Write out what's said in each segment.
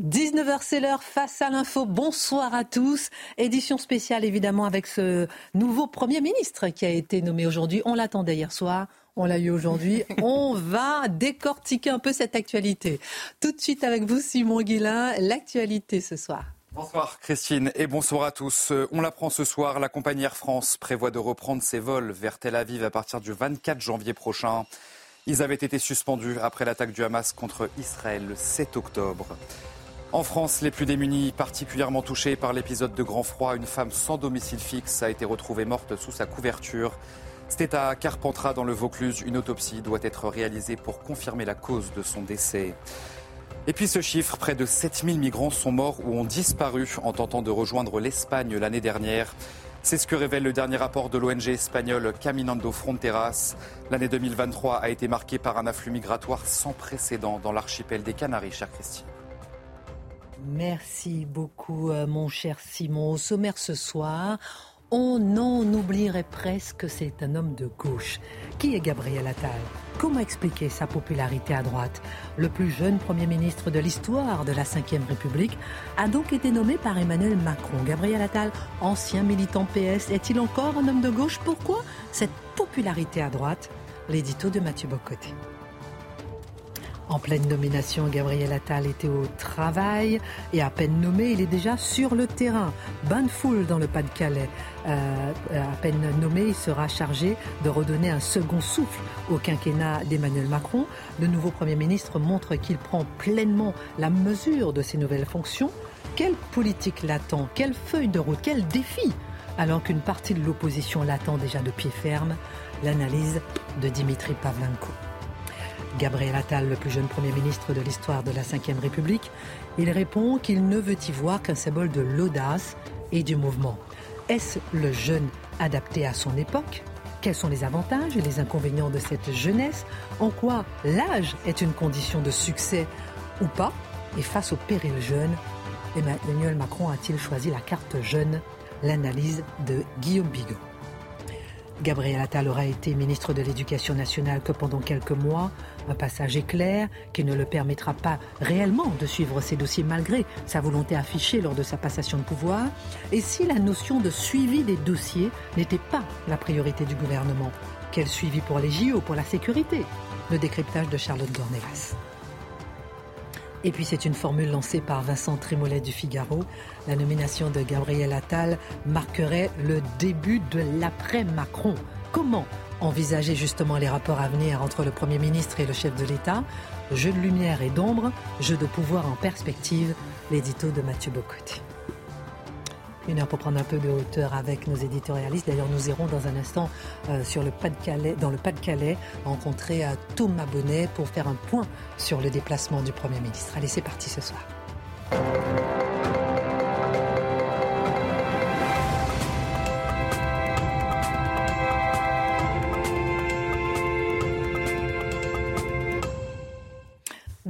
19h, c'est l'heure face à l'info. Bonsoir à tous. Édition spéciale évidemment avec ce nouveau Premier ministre qui a été nommé aujourd'hui. On l'attendait hier soir. On l'a eu aujourd'hui. On va décortiquer un peu cette actualité. Tout de suite avec vous, Simon Guillain, l'actualité ce soir. Bonsoir Christine et bonsoir à tous. On l'apprend ce soir, la compagnie Air France prévoit de reprendre ses vols vers Tel Aviv à partir du 24 janvier prochain. Ils avaient été suspendus après l'attaque du Hamas contre Israël le 7 octobre. En France, les plus démunis, particulièrement touchés par l'épisode de grand froid, une femme sans domicile fixe a été retrouvée morte sous sa couverture. C'était à Carpentras dans le Vaucluse. Une autopsie doit être réalisée pour confirmer la cause de son décès. Et puis ce chiffre, près de 7000 migrants sont morts ou ont disparu en tentant de rejoindre l'Espagne l'année dernière. C'est ce que révèle le dernier rapport de l'ONG espagnole Caminando Fronteras. L'année 2023 a été marquée par un afflux migratoire sans précédent dans l'archipel des Canaries, chère Christine. Merci beaucoup, euh, mon cher Simon. Au sommaire ce soir, on en oublierait presque que c'est un homme de gauche. Qui est Gabriel Attal? Comment expliquer sa popularité à droite? Le plus jeune Premier ministre de l'histoire de la Ve République a donc été nommé par Emmanuel Macron. Gabriel Attal, ancien militant PS, est-il encore un homme de gauche? Pourquoi cette popularité à droite? L'édito de Mathieu Bocoté. En pleine nomination, Gabriel Attal était au travail et à peine nommé, il est déjà sur le terrain. Bain de foule dans le Pas-de-Calais. Euh, à peine nommé, il sera chargé de redonner un second souffle au quinquennat d'Emmanuel Macron. Le nouveau Premier ministre montre qu'il prend pleinement la mesure de ses nouvelles fonctions. Quelle politique l'attend? Quelle feuille de route? Quel défi? Alors qu'une partie de l'opposition l'attend déjà de pied ferme L'analyse de Dimitri Pavlenko. Gabriel Attal, le plus jeune Premier ministre de l'histoire de la Ve République, il répond qu'il ne veut y voir qu'un symbole de l'audace et du mouvement. Est-ce le jeune adapté à son époque? Quels sont les avantages et les inconvénients de cette jeunesse? En quoi l'âge est une condition de succès ou pas? Et face au péril jeune, Emmanuel Macron a-t-il choisi la carte jeune? L'analyse de Guillaume Bigot. Gabriel Attal aura été ministre de l'Éducation nationale que pendant quelques mois. Un passage éclair qui ne le permettra pas réellement de suivre ses dossiers malgré sa volonté affichée lors de sa passation de pouvoir. Et si la notion de suivi des dossiers n'était pas la priorité du gouvernement Quel suivi pour les JO, pour la sécurité? Le décryptage de Charlotte Dornelas. Et puis c'est une formule lancée par Vincent Trémollet du Figaro. La nomination de Gabriel Attal marquerait le début de l'après-Macron. Comment envisager justement les rapports à venir entre le Premier ministre et le chef de l'État? Jeu de lumière et d'ombre, jeu de pouvoir en perspective, l'édito de Mathieu Bocotti. Une heure pour prendre un peu de hauteur avec nos éditorialistes. D'ailleurs, nous irons dans un instant euh, sur le Pas -de dans le Pas-de-Calais rencontrer euh, Thomas Bonnet pour faire un point sur le déplacement du Premier ministre. Allez, c'est parti ce soir.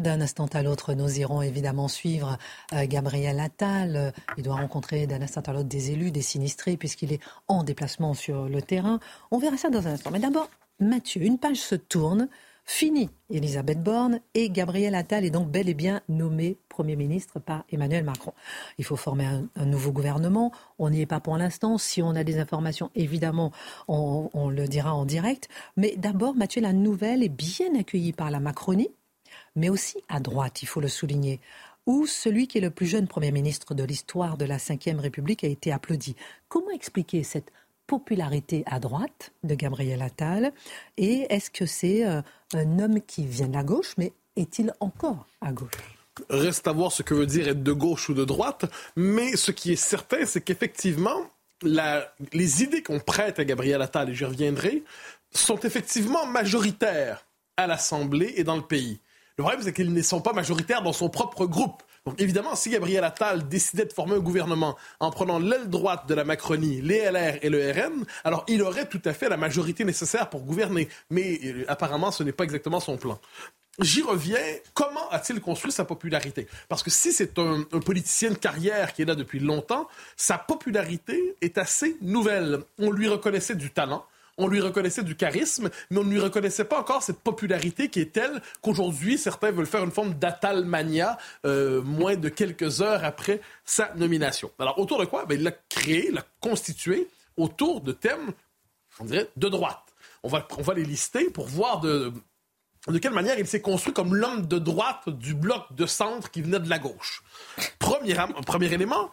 D'un instant à l'autre, nous irons évidemment suivre euh, Gabriel Attal. Il doit rencontrer d'un instant à l'autre des élus, des sinistrés, puisqu'il est en déplacement sur le terrain. On verra ça dans un instant. Mais d'abord, Mathieu, une page se tourne. Fini Elisabeth Borne et Gabriel Attal est donc bel et bien nommé Premier ministre par Emmanuel Macron. Il faut former un, nouveau gouvernement. On n'y est pas pour l'instant. Si on a des informations, évidemment, on, on le dira en direct. Mais d'abord, Mathieu, la nouvelle est bien accueillie par la Macronie mais aussi à droite, il faut le souligner, où celui qui est le plus jeune Premier ministre de l'histoire de la Ve République a été applaudi. Comment expliquer cette popularité à droite de Gabriel Attal Et est-ce que c'est euh, un homme qui vient de la gauche, mais est-il encore à gauche? Reste à voir ce que veut dire être de gauche ou de droite, mais ce qui est certain, c'est qu'effectivement, les idées qu'on prête à Gabriel Attal, et j'y reviendrai, sont effectivement majoritaires à l'Assemblée et dans le pays. Le problème, c'est qu'ils ne sont pas majoritaires dans son propre groupe. Donc évidemment, si Gabriel Attal décidait de former un gouvernement en prenant l'aile droite de la Macronie, les LR et le RN, alors il aurait tout à fait la majorité nécessaire pour gouverner. Mais euh, apparemment, ce n'est pas exactement son plan. J'y reviens. Comment a-t-il construit sa popularité? Parce que si c'est un, un, politicien de carrière qui est là depuis longtemps, sa popularité est assez nouvelle. On lui reconnaissait du talent on lui reconnaissait du charisme, mais on ne lui reconnaissait pas encore cette popularité qui est telle qu'aujourd'hui, certains veulent faire une forme d'atalmania euh, moins de quelques heures après sa nomination. Alors, autour de quoi? Ben, il l'a créé, l'a constitué autour de thèmes, on dirait, de droite. On va, on va les lister pour voir de, de quelle manière il s'est construit comme l'homme de droite du bloc de centre qui venait de la gauche. Premier, premier élément,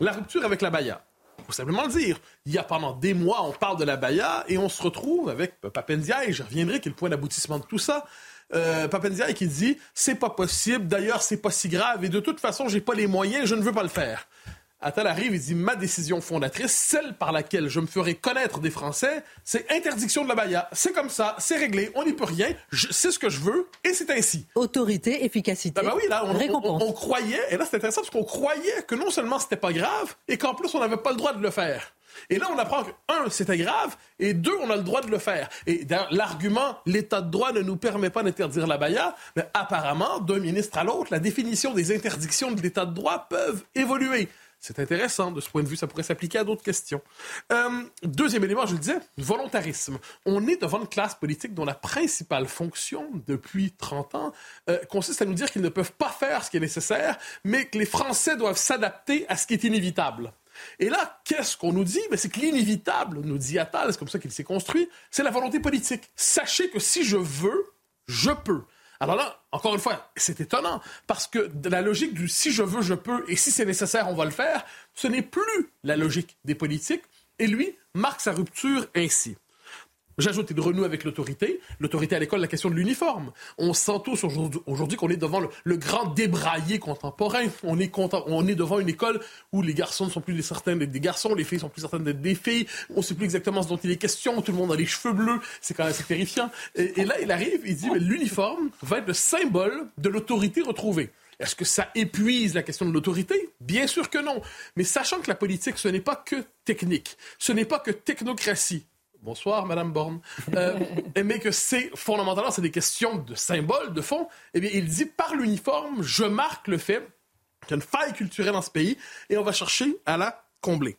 la rupture avec la Baïa. Faut simplement le dire. Il y a pendant des mois, on parle de la Baïa et on se retrouve avec Papendia, et je reviendrai quel point d'aboutissement de tout ça. Euh, qui dit c'est pas possible, d'ailleurs c'est pas si grave et de toute façon j'ai pas les moyens, je ne veux pas le faire. Attal arrive, il dit ma décision fondatrice, celle par laquelle je me ferai connaître des Français, c'est interdiction de la baya. C'est comme ça, c'est réglé, on n'y peut rien, c'est ce que je veux et c'est ainsi. Autorité, efficacité. Bah oui, là, on, croyait, et là c'est intéressant parce qu'on croyait que non seulement c'était pas grave et qu'en plus on n'avait pas le droit de le faire. Et là, on apprend que, un, c'était grave, et deux, on a le droit de le faire. Et l'argument, l'état de droit ne nous permet pas d'interdire la baya, mais apparemment, d'un ministre à l'autre, la définition des interdictions de l'état de droit peuvent évoluer. C'est intéressant. De ce point de vue, ça pourrait s'appliquer à d'autres questions. Euh, deuxième élément, je le disais, volontarisme. On est devant une classe politique dont la principale fonction, depuis 30 ans, euh, consiste à nous dire qu'ils ne peuvent pas faire ce qui est nécessaire, mais que les Français doivent s'adapter à ce qui est inévitable. Et là, qu'est-ce qu'on nous dit? Ben, c'est que l'inévitable, nous dit Attal, c'est comme ça qu'il s'est construit, c'est la volonté politique. Sachez que si je veux, je peux. Alors là, encore une fois, c'est étonnant parce que la logique du si je veux, je peux et si c'est nécessaire, on va le faire, ce n'est plus la logique des politiques. Et lui marque sa rupture ainsi. J'ajoute, il renoue avec l'autorité. L'autorité à l'école, la question de l'uniforme. On sent tous aujourd'hui qu'on est devant le, grand débraillé contemporain. On est, devant une école où les garçons ne sont plus certains d'être des garçons, les filles sont plus certaines d'être des filles. On ne sait plus exactement ce dont il est question. Tout le monde a les cheveux bleus. C'est quand même assez terrifiant. Et, là, il arrive, il dit, l'uniforme va être le symbole de l'autorité retrouvée. Est-ce que ça épuise la question de l'autorité? Bien sûr que non. Mais sachant que la politique, ce n'est pas que technique, ce n'est pas que technocratie, bonsoir Madame Borne, euh, mais que c'est fondamentalement, c'est des questions de symboles, de fond, eh bien, il dit par l'uniforme, je marque le fait qu'il y a une faille culturelle dans ce pays et on va chercher à la combler.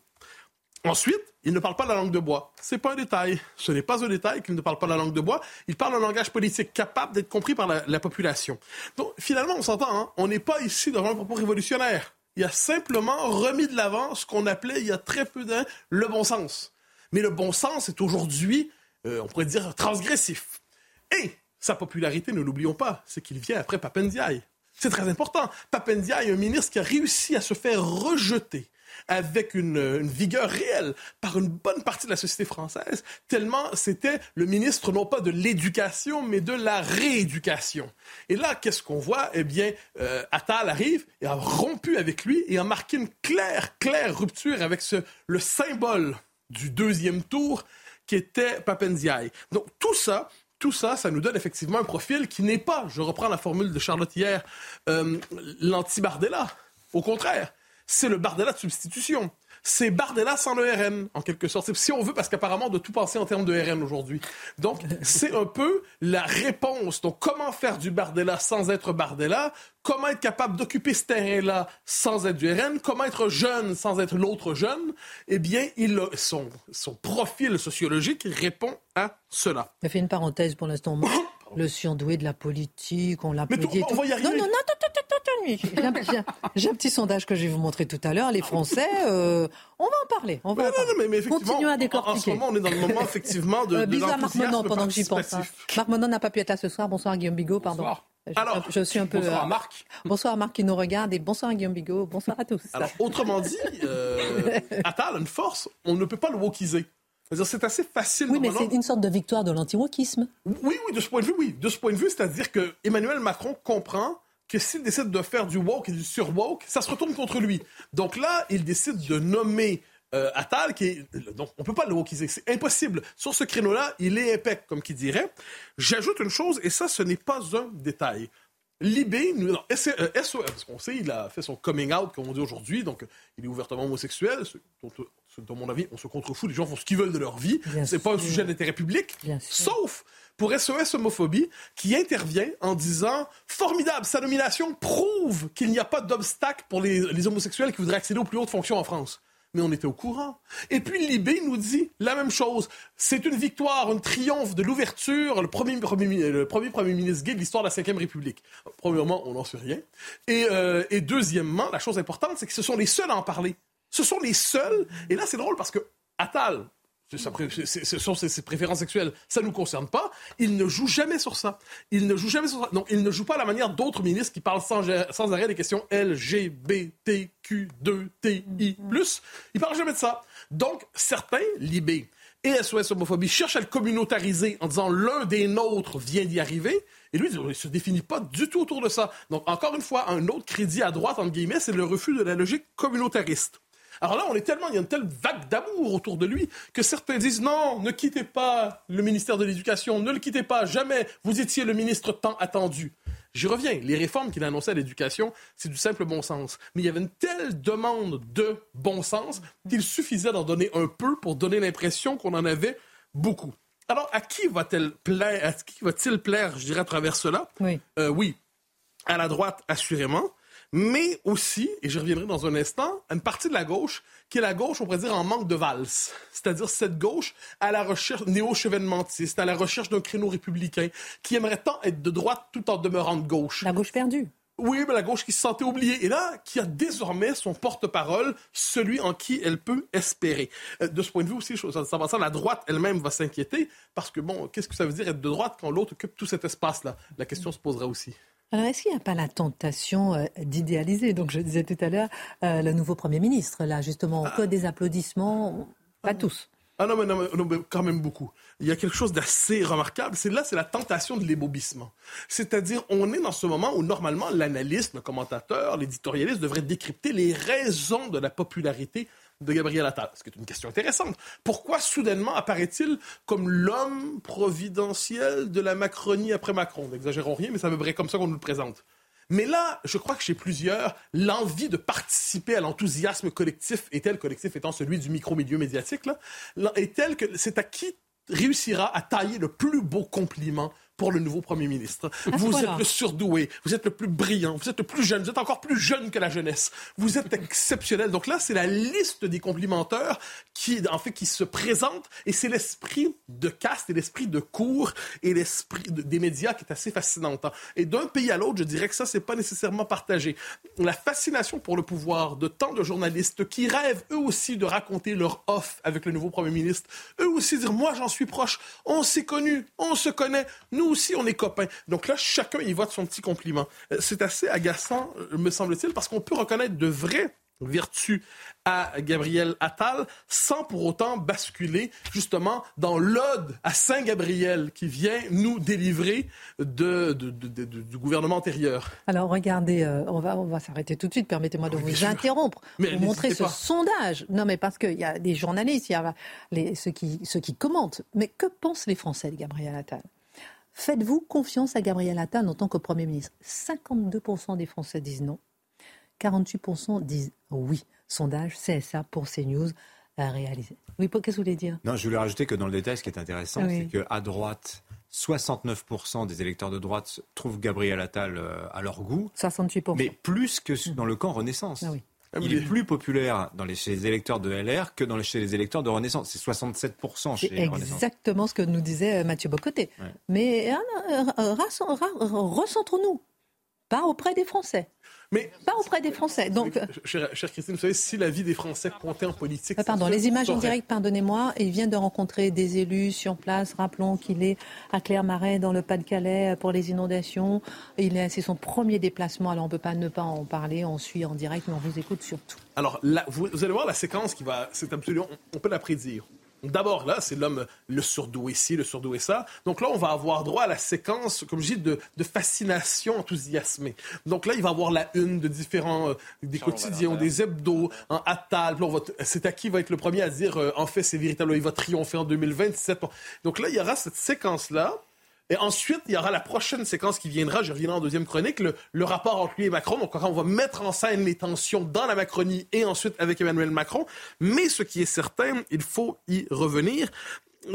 Ensuite, il ne parle pas la langue de bois. C'est pas un détail. Ce n'est pas un détail qu'il ne parle pas la langue de bois. Il parle un langage politique capable d'être compris par la, population. Donc, finalement, on s'entend, hein? on n'est pas ici devant un propos révolutionnaire. Il a simplement remis de l'avant ce qu'on appelait il y a très peu d'années le bon sens. Mais le bon sens est aujourd'hui, euh, on pourrait dire, transgressif. Et sa popularité, ne l'oublions pas, c'est qu'il vient après Papendiaï. C'est très important. Papendiaï est un ministre qui a réussi à se faire rejeter avec une, vigueur réelle par une bonne partie de la société française, tellement c'était le ministre non pas de l'éducation, mais de la rééducation. Et là, qu'est-ce qu'on voit? Eh bien, euh, Attal arrive et a rompu avec lui et a marqué une claire, claire rupture avec le symbole du deuxième tour qui était Papendiaï. Donc tout ça, tout ça, ça nous donne effectivement un profil qui n'est pas, je reprends la formule de Charlotte hier, euh, l'anti-Bardella. Au contraire, c'est le Bardella de substitution c'est Bardella sans le RN, en quelque sorte. Si on veut, parce qu'apparemment, de tout penser en termes de RN aujourd'hui. Donc, c'est un peu la réponse. Donc, comment faire du Bardella sans être Bardella? Comment être capable d'occuper ce terrain-là sans être du RN? Comment être jeune sans être l'autre jeune? Eh bien, il son, son profil sociologique répond à cela. Je fait une parenthèse pour l'instant. le surdoué de la politique, on l'applaudit. Y arriver. Non, non, non, j'ai un, petit sondage que je vais vous montrer tout à l'heure. Les Français, euh, on va en parler. On va continuer à décortiquer. En ce moment, on est dans le moment effectivement de, euh, de à Marc Menon pendant que j'y pense. Hein. Marc Menon n'a pas pu être là ce soir. Bonsoir Guillaume Bigot, pardon. Bonsoir. Je, Alors, je suis un peu. Bonsoir à euh, Marc. Bonsoir à Marc qui nous regarde et bonsoir à Guillaume Bigot. Bonsoir à tous. Alors, autrement dit, euh, Attal a une force. On ne peut pas le wokiser. C'est assez facile. Oui, mais c'est une sorte de victoire de l'anti-wokisme. Oui, oui, de ce point de vue, oui. De ce point de vue, c'est-à-dire que Emmanuel Macron comprend que s'il décide de faire du woke et du sur-woke, ça se retourne contre lui. Donc là, il décide de nommer euh, Attal, qui est, donc on peut pas le wokeiser, c'est impossible. Sur ce créneau-là, il est épais, comme qui dirait. J'ajoute une chose, et ça, ce n'est pas un détail. Libé, nous, non, SOS, euh, parce qu'on sait, il a fait son coming out, comme on dit aujourd'hui, donc il est ouvertement homosexuel, dont, dans mon avis, on se contrefout, les gens font ce qu'ils veulent de leur vie, c'est pas un sujet d'intérêt public, sauf pour SOS Homophobie, qui intervient en disant Formidable, sa nomination prouve qu'il n'y a pas d'obstacle pour les, les, homosexuels qui voudraient accéder aux plus hautes fonctions en France. Mais on était au courant. Et puis Libé nous dit la même chose. C'est une victoire, un triomphe de l'ouverture, le premier, premier, le premier premier ministre gay de l'histoire de la Ve République. Premièrement, on n'en sait rien. Et, euh, et deuxièmement, la chose importante, c'est que ce sont les seuls à en parler. Ce sont les seuls. Et là, c'est drôle parce que Attal, ce sont ses, préférences sexuelles. Ça ne nous concerne pas. Il ne joue jamais sur ça. Il ne joue jamais sur ça. Donc, il ne joue pas à la manière d'autres ministres qui parlent sans, arrêt des questions LGBTQ2TI+. Il parle jamais de ça. Donc, certains, Libé et SOS Homophobie, cherchent à le communautariser en disant l'un des nôtres vient d'y arriver. Et lui, il ne se définit pas du tout autour de ça. Donc, encore une fois, un autre crédit à droite, entre guillemets, c'est le refus de la logique communautariste. Alors là, on est tellement, il y a une telle vague d'amour autour de lui que certains disent non, ne quittez pas le ministère de l'Éducation, ne le quittez pas, jamais. Vous étiez le ministre tant attendu. J'y reviens. Les réformes qu'il a annoncées à l'éducation, c'est du simple bon sens. Mais il y avait une telle demande de bon sens qu'il suffisait d'en donner un peu pour donner l'impression qu'on en avait beaucoup. Alors, à qui va-t-il plaire, à qui va-t-il plaire, je dirais, à travers cela? Oui. Euh, oui. À la droite, assurément mais aussi, et je reviendrai dans un instant, à une partie de la gauche qui est la gauche, on pourrait dire, en manque de valse. C'est-à-dire cette gauche à la recherche néo-chevènementiste, à la recherche d'un créneau républicain, qui aimerait tant être de droite tout en demeurant de gauche. La gauche perdue. Oui, mais la gauche qui se sentait oubliée. Et là, qui a désormais son porte-parole, celui en qui elle peut espérer. Euh, de ce point de vue aussi, ça, la droite elle-même va s'inquiéter, parce que, bon, qu'est-ce que ça veut dire être de droite quand l'autre occupe tout cet espace-là? La question se posera aussi. Alors, est-ce qu'il n'y a pas la tentation euh, d'idéaliser? Donc, je disais tout à l'heure, euh, le nouveau Premier ministre, là, justement, ah. des applaudissements, pas ah. tous. Ah non mais, non, mais, quand même beaucoup. Il y a quelque chose d'assez remarquable. C'est là, c'est la tentation de l'ébobissement. C'est-à-dire, on est dans ce moment où, normalement, l'analyste, le commentateur, l'éditorialiste devrait décrypter les raisons de la popularité de Gabriel Attal. Ce qui est une question intéressante. Pourquoi soudainement apparaît-il comme l'homme providentiel de la Macronie après Macron? N'exagérons rien, mais ça me paraît comme ça qu'on nous le présente. Mais là, je crois que chez plusieurs, l'envie de participer à l'enthousiasme collectif, et tel collectif étant celui du micro-milieu médiatique, est tel que c'est à qui réussira à tailler le plus beau compliment pour le nouveau premier ministre. vous êtes le surdoué, vous êtes le plus brillant, vous êtes le plus jeune, vous êtes encore plus jeune que la jeunesse. Vous êtes exceptionnel. Donc là, c'est la liste des complimenteurs qui, en fait, qui se présentent et c'est l'esprit de caste et l'esprit de cours et l'esprit des médias qui est assez fascinant. Et d'un pays à l'autre, je dirais que ça, c'est pas nécessairement partagé. La fascination pour le pouvoir de tant de journalistes qui rêvent eux aussi de raconter leur off avec le nouveau premier ministre, eux aussi dire, moi, j'en suis proche, on s'est connus, on se connaît, nous nous aussi, on est copains. Donc là, chacun y voit de son petit compliment. Euh, c'est assez agaçant, euh, me semble-t-il, parce qu'on peut reconnaître de vraies vertus à Gabriel Attal sans pour autant basculer justement dans l'ode à Saint-Gabriel qui vient nous délivrer de, du gouvernement antérieur. Alors regardez, euh, on va, on va s'arrêter tout de suite, permettez-moi de vous interrompre pour montrer ce sondage. Non mais parce qu'il y a des journalistes, il y a les, ceux, qui, ceux qui commentent. Mais que pensent les Français de Gabriel Attal? Faites-vous confiance à Gabriel Attal en tant que Premier ministre 52% des Français disent non, 48% disent oui. Sondage CSA pour CNews à réaliser. Oui, qu'est-ce que vous voulez dire? Non, je voulais rajouter que dans le détail, ce qui est intéressant, c'est qu'à droite, 69% des électeurs de droite trouvent Gabriel Attal euh, à leur goût. 68%. Mais plus que dans le camp Renaissance. Ah oui. Ah il est plus populaire dans les, chez les électeurs de LR que dans les, chez les électeurs de Renaissance. C'est 67% chez Renaissance. exactement ce que nous disait euh, Mathieu Bocoté. Mais euh, euh, recentrons-nous, pas auprès des Français. Mais pas auprès des Français. Donc, chère, Christine, vous savez, si la vie des Français comptait en politique. pardon, les images en direct, pardonnez-moi. Il vient de rencontrer des élus sur place. Rappelons qu'il est à Clermarais, dans le Pas-de-Calais, pour les inondations. Il est, c'est son premier déplacement. Alors, on ne peut pas ne pas en parler. On suit en direct, mais on vous écoute surtout. Alors, vous, allez voir la séquence qui va. C'est absolument. On peut la prédire. D'abord, là, c'est l'homme, le surdoué ci, le surdoué ça. Donc là, on va avoir droit à la séquence, comme je dis, de, fascination enthousiasmée. Donc là, il va avoir la une de différents, euh, des quotidiens, des hebdos, en Attal. C'est à qui va être le premier à dire, euh, en fait, c'est véritable, il va triompher en 2027. Donc là, il y aura cette séquence-là. Et ensuite, il y aura la prochaine séquence qui viendra, je reviendrai en deuxième chronique, le, rapport entre lui et Macron. Donc, on va mettre en scène les tensions dans la Macronie et ensuite avec Emmanuel Macron. Mais ce qui est certain, il faut y revenir,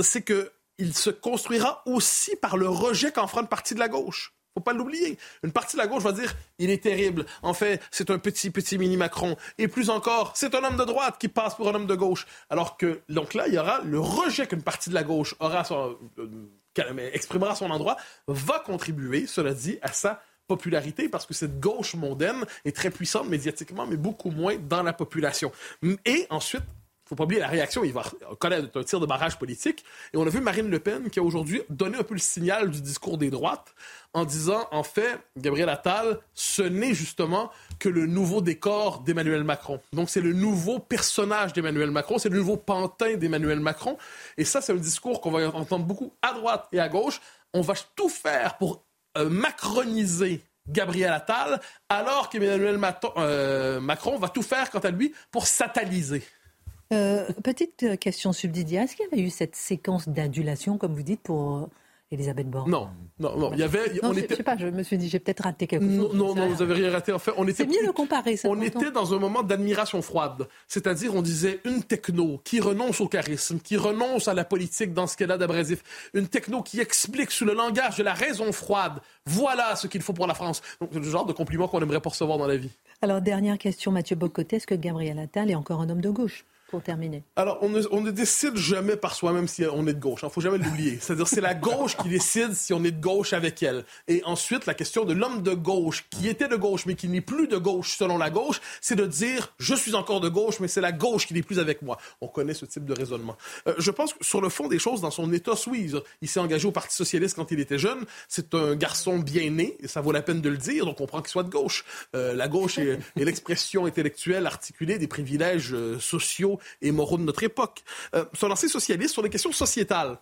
c'est qu'il se construira aussi par le rejet qu'en fera une partie de la gauche faut pas l'oublier. Une partie de la gauche va dire il est terrible. En fait, c'est un petit petit mini Macron. Et plus encore, c'est un homme de droite qui passe pour un homme de gauche. Alors que donc là, il y aura le rejet qu'une partie de la gauche aura sur, exprimera son endroit, va contribuer, cela dit, à sa popularité parce que cette gauche mondaine est très puissante médiatiquement, mais beaucoup moins dans la population. Et ensuite, faut pas oublier la réaction, il va connaître un tir de barrage politique. Et on a vu Marine Le Pen qui a aujourd'hui donné un peu le signal du discours des droites en disant, en fait, Gabriel Attal, ce n'est justement que le nouveau décor d'Emmanuel Macron. Donc c'est le nouveau personnage d'Emmanuel Macron, c'est le nouveau pantin d'Emmanuel Macron. Et ça, c'est un discours qu'on va entendre beaucoup à droite et à gauche. On va tout faire pour euh, macroniser Gabriel Attal, alors qu'Emmanuel euh, Macron va tout faire, quant à lui, pour sataliser. Euh, petite question subsidiaire. Est-ce qu'il y avait eu cette séquence d'adulation, comme vous dites, pour Elisabeth Borne? Non, non, non. Il y avait. on était... Je sais pas, je me suis dit, j'ai peut-être raté quelque chose. Non, non, vous avez rien raté. En fait, on était. C'est mieux de comparer ça. On était dans un moment d'admiration froide. C'est-à-dire, on disait une techno qui renonce au charisme, qui renonce à la politique dans ce qu'elle a d'abrasif. Une techno qui explique sous le langage de la raison froide. Voilà ce qu'il faut pour la France. Donc, c'est le genre de compliment qu'on aimerait recevoir dans la vie. Alors, dernière question, Mathieu Bocoté. Est-ce que Gabriel Attal est encore un homme de gauche? Pour terminer Alors, on ne, décide jamais par soi-même si on est de gauche. Il hein. ne faut jamais l'oublier. C'est-à-dire, c'est la gauche qui décide si on est de gauche avec elle. Et ensuite, la question de l'homme de gauche, qui était de gauche, mais qui n'est plus de gauche selon la gauche, c'est de dire, je suis encore de gauche, mais c'est la gauche qui n'est plus avec moi. On connaît ce type de raisonnement. Euh, je pense que sur le fond des choses, dans son état suisse, il s'est engagé au Parti socialiste quand il était jeune. C'est un garçon bien né, ça vaut la peine de le dire, donc on comprend qu'il soit de gauche. Euh, la gauche est, est l'expression intellectuelle articulée des privilèges euh, sociaux et moraux de notre époque. Euh, son lancé socialiste sur les questions sociétales.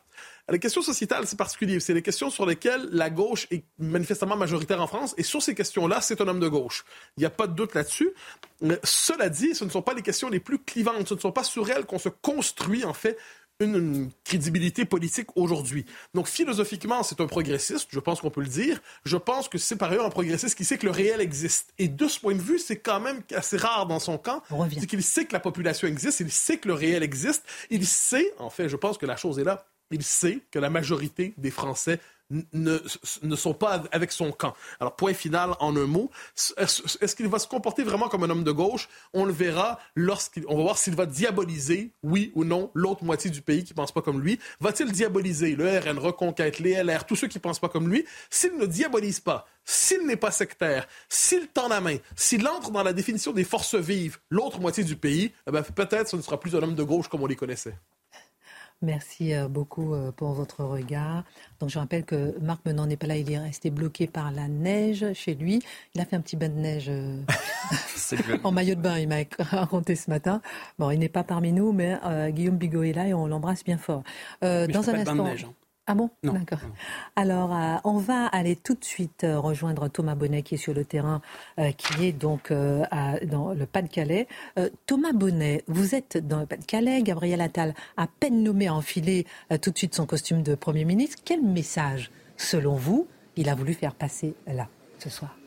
Les questions sociétales, c'est particulier. C'est les questions sur lesquelles la gauche est manifestement majoritaire en France. Et sur ces questions-là, c'est un homme de gauche. Il n'y a pas de doute là-dessus. Cela dit, ce ne sont pas les questions les plus clivantes. Ce ne sont pas sur elles qu'on se construit, en fait, une, crédibilité politique aujourd'hui. Donc philosophiquement, c'est un progressiste, je pense qu'on peut le dire. Je pense que c'est par ailleurs un progressiste qui sait que le réel existe. Et de ce point de vue, c'est quand même assez rare dans son camp. C'est qu'il sait que la population existe, il sait que le réel existe, il sait, en fait, je pense que la chose est là, il sait que la majorité des Français ne, sont pas avec son camp. Alors, point final en un mot. Est-ce qu'il va se comporter vraiment comme un homme de gauche? On le verra lorsqu'on va voir s'il va diaboliser, oui ou non, l'autre moitié du pays qui ne pense pas comme lui. Va-t-il diaboliser le RN, Reconquête, les LR, tous ceux qui ne pensent pas comme lui? S'il ne diabolise pas, s'il n'est pas sectaire, s'il tend la main, s'il entre dans la définition des forces vives, l'autre moitié du pays, eh ben, peut-être ce ne sera plus un homme de gauche comme on les connaissait. Merci euh, beaucoup euh, pour votre regard. Donc je rappelle que Marc Menon n'est pas là, il est resté bloqué par la neige chez lui. Il a fait un petit bain de neige euh, en maillot de bain, il m'a raconté ce matin. Bon, il n'est pas parmi nous, mais Guillaume Bigot est là et on l'embrasse bien fort. dans un instant. Ah bon D'accord. Alors, euh, on va aller tout de suite euh, rejoindre Thomas Bonnet qui est sur le terrain, euh, qui est donc dans le Pas-de-Calais. Thomas Bonnet, vous êtes dans le Pas-de-Calais. Gabriel Attal, à peine nommé à enfiler tout de suite son costume de Premier ministre. Quel message, selon vous, il a voulu faire passer là, ce soir?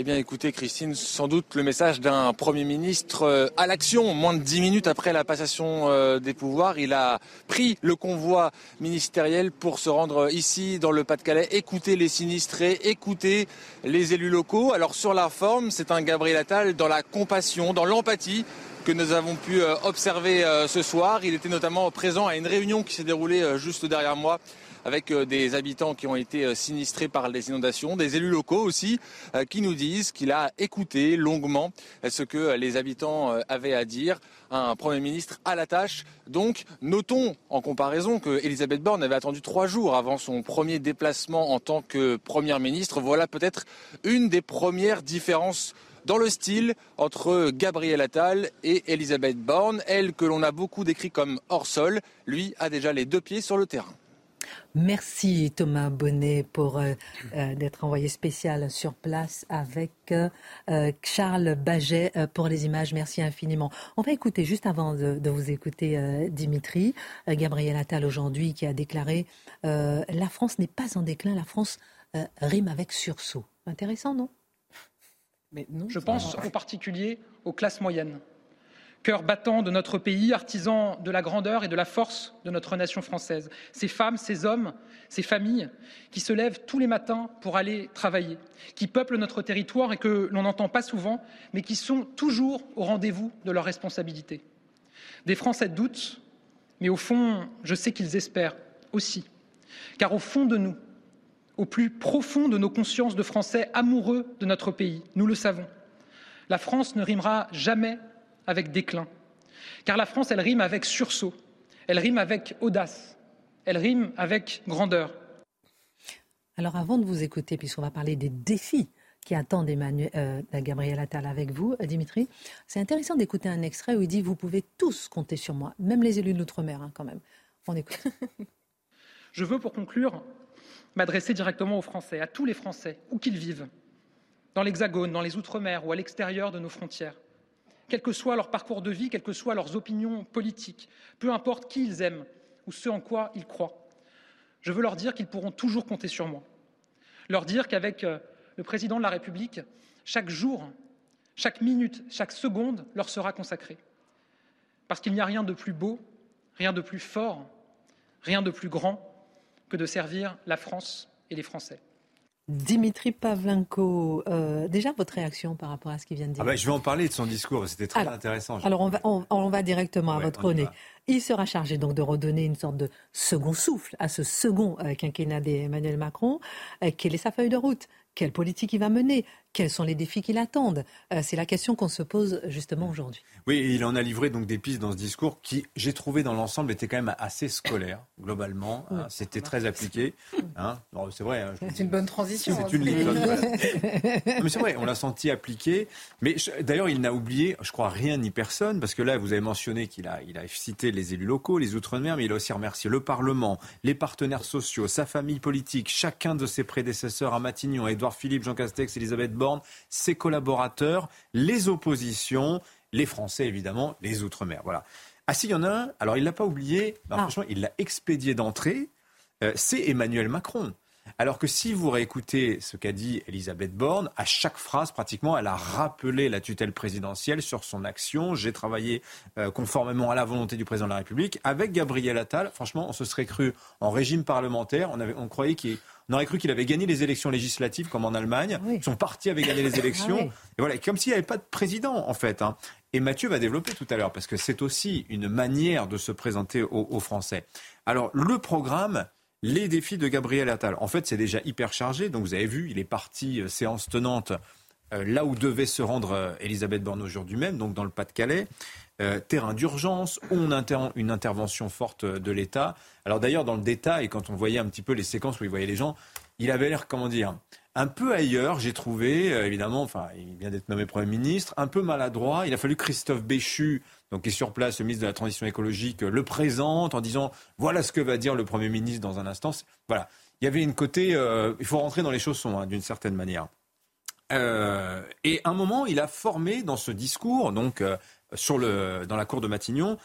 Eh bien, écoutez, Christine, sans doute le message d'un Premier ministre euh, à l'action. Moins de dix minutes après la passation euh, des pouvoirs, il a pris le convoi ministériel pour se rendre ici, dans le Pas-de-Calais, écouter les sinistrés, écouter les élus locaux. Alors, sur la forme, c'est un Gabriel Attal dans la compassion, dans l'empathie que nous avons pu euh, observer ce soir. Il était notamment présent à une réunion qui s'est déroulée juste derrière moi avec euh, des habitants qui ont été euh, sinistrés par les inondations, des élus locaux aussi, euh, qui nous disent qu'il a écouté longuement ce que les habitants avaient à dire. Un Premier ministre à la tâche. Donc, notons en comparaison que Elisabeth Borne avait attendu trois jours avant son premier déplacement en tant que Première ministre. Voilà peut-être une des premières différences dans le style entre Gabriel Attal et Elisabeth Borne. Elle, que l'on a beaucoup décrit comme hors sol, lui a déjà les deux pieds sur le terrain. Merci Thomas Bonnet pour euh, euh, d'être envoyé spécial sur place avec euh, Charles Baget pour les images. Merci infiniment. On va écouter juste avant de, de vous écouter Dimitri, Gabriel Attal aujourd'hui qui a déclaré la France n'est pas en déclin, la France rime avec sursaut. Intéressant, non? Mais non. Je pense en particulier aux classes moyennes cœur battant de notre pays, artisan de la grandeur et de la force de notre nation française. Ces femmes, ces hommes, ces familles qui se lèvent tous les matins pour aller travailler, qui peuplent notre territoire et que l'on n'entend pas souvent, mais qui sont toujours au rendez-vous de leurs responsabilités. Des Français doutent, mais au fond, je sais qu'ils espèrent aussi. Car au fond de nous, au plus profond de nos consciences de Français amoureux de notre pays, nous le savons, la France ne rimera jamais avec déclin. Car la France, elle rime avec sursaut, elle rime avec audace, elle rime avec grandeur. Alors avant de vous écouter, puisqu'on va parler des défis qui attendent Emmanuel, euh, Gabriel Attal avec vous, euh, Dimitri, c'est intéressant d'écouter un extrait où il dit Vous pouvez tous compter sur moi, même les élus de l'outre-mer, hein, quand même. On écoute. Je veux, pour conclure, m'adresser directement aux Français, à tous les Français, où qu'ils vivent, dans l'Hexagone, dans les Outre-mer ou à l'extérieur de nos frontières quel que soit leur parcours de vie, quelles que soient leurs opinions politiques, peu importe qui ils aiment ou ce en quoi ils croient. Je veux leur dire qu'ils pourront toujours compter sur moi. Leur dire qu'avec euh, le président de la République, chaque jour, chaque minute, chaque seconde leur sera consacrée. Parce qu'il n'y a rien de plus beau, rien de plus fort, rien de plus grand que de servir la France et les Français. Dimitri Pavlenko, euh, déjà votre réaction par rapport à ce qu'il vient de dire ah bah, Je vais en parler de son discours, c'était très intéressant. Alors on va, on, va directement à votre nez. Il sera chargé donc de redonner une sorte de second souffle à ce second euh, quinquennat d'Emmanuel Macron. Euh, quelle est sa feuille de route? Quelle politique il va mener? Quels sont les défis qui l'attendent euh, C'est la question qu'on se pose justement aujourd'hui. Oui, il en a livré donc des pistes dans ce discours qui, j'ai trouvé dans l'ensemble, était quand même assez scolaire globalement. Hein. C'était très appliqué. Hein. c'est vrai. Hein, c'est une bonne transition. C'est une ligne. mais c'est vrai, on l'a senti appliqué. Mais d'ailleurs, il n'a oublié, je crois, rien ni personne, parce que là, vous avez mentionné qu'il a, il a cité les élus locaux, les outre-mer, mais il a aussi remercié le Parlement, les partenaires sociaux, sa famille politique, chacun de ses prédécesseurs à Matignon, Édouard Philippe, Jean Castex, Elisabeth Borne ses collaborateurs, les oppositions, les Français évidemment, les Outre-mer. Voilà. Ah s'il y en a un, alors il l'a pas oublié, ah. franchement il l'a expédié d'entrée, euh, c'est Emmanuel Macron. Alors que si vous réécoutez ce qu'a dit Elisabeth Borne, à chaque phrase, pratiquement, elle a rappelé la tutelle présidentielle sur son action. J'ai travaillé euh, conformément à la volonté du président de la République. Avec Gabriel Attal, franchement, on se serait cru en régime parlementaire. On, avait, on croyait qu'il on aurait cru qu'il avait gagné les élections législatives comme en Allemagne. Son parti avait gagné les ah élections. Et voilà, comme s'il n'y avait pas de président en fait. Hein. Et Mathieu va développer tout à l'heure parce que c'est aussi une manière de se présenter aux, Français. Alors le programme, les défis de Gabriel Attal. En fait, c'est déjà hyper chargé. Donc vous avez vu, il est parti euh, séance tenante euh, là où devait se rendre euh, Elisabeth Borne aujourd'hui même, donc dans le Pas-de-Calais. Euh, terrain d'urgence, on une intervention forte de l'État. Alors d'ailleurs, dans le détail, quand on voyait un petit peu les séquences où il voyait les gens, il avait l'air, comment dire, un peu ailleurs, j'ai trouvé, euh, évidemment, enfin, il vient d'être nommé Premier ministre, un peu maladroit. Il a fallu Christophe Béchu, donc qui est sur place, le ministre de la Transition écologique, le présente en disant voilà ce que va dire le Premier ministre dans un instant. Voilà. Il y avait une côté, euh, il faut rentrer dans les chaussons, hein, d'une certaine manière. et à un moment, il a formé dans ce discours, donc sur le, dans la cour de Matignon,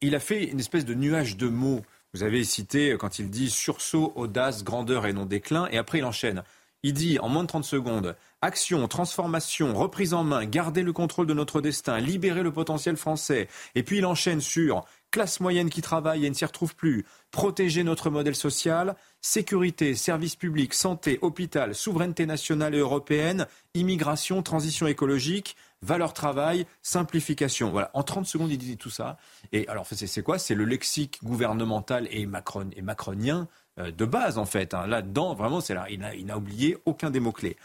il a fait une espèce de nuage de mots. Vous avez cité quand il dit sursaut, audace, grandeur et non déclin, et après il enchaîne. Il dit en moins de 30 secondes action, transformation, reprise en main, garder le contrôle de notre destin, libérer le potentiel français. Et puis il enchaîne sur classe moyenne qui travaille et ne s'y retrouve plus, protéger notre modèle social, sécurité, services publics, santé, hôpital, souveraineté nationale et européenne, immigration, transition écologique, valeur travail, simplification. Voilà, en 30 secondes, il dit tout ça. Et alors, c'est quoi? C'est le lexique gouvernemental et, macron, et macronien euh, de base, en fait. Hein. Là-dedans, vraiment, c'est là. Il n'a oublié aucun des mots-clés.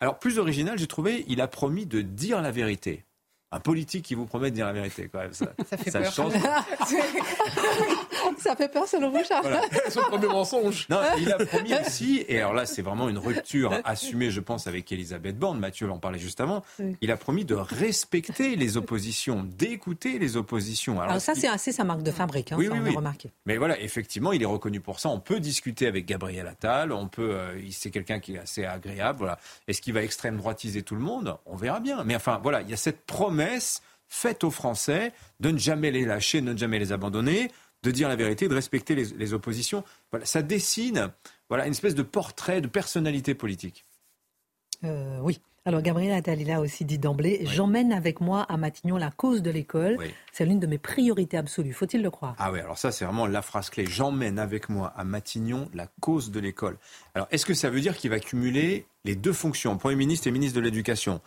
Alors, plus original, j'ai trouvé, il a promis de dire la vérité. Un politique qui vous promet de dire la vérité, quand même, ça, ça fait peur. change. Ça fait peur selon vous, Charles voilà. C'est le premier mensonge. Non, il a promis aussi, et alors là, c'est vraiment une rupture assumée, je pense, avec Elisabeth Borne. Mathieu en parlait juste avant. Il a promis de respecter les oppositions, d'écouter les oppositions. Alors, ça, c'est assez sa marque de fabrique, hein, oui, oui, oui. remarqué. Mais voilà, effectivement, il est reconnu pour ça. On peut discuter avec Gabriel Attal, on peut, euh, c'est quelqu'un qui est assez agréable. Voilà. Est-ce qu'il va extrême droitiser tout le monde? On verra bien. Mais enfin, voilà, il y a cette promesse faite aux Français de ne jamais les lâcher, de ne jamais les abandonner, de dire la vérité, de respecter les, oppositions. Voilà, ça dessine voilà, une espèce de portrait de personnalité politique. Euh, oui. Alors Gabriel Attal, il a aussi dit d'emblée, j'emmène avec moi à Matignon la cause de l'école. C'est l'une de mes priorités absolues, faut-il le croire? Ah oui, alors ça c'est vraiment la phrase clé. J'emmène avec moi à Matignon la cause de l'école. Alors est-ce que ça veut dire qu'il va cumuler les deux fonctions, Premier ministre et ministre de l'Éducation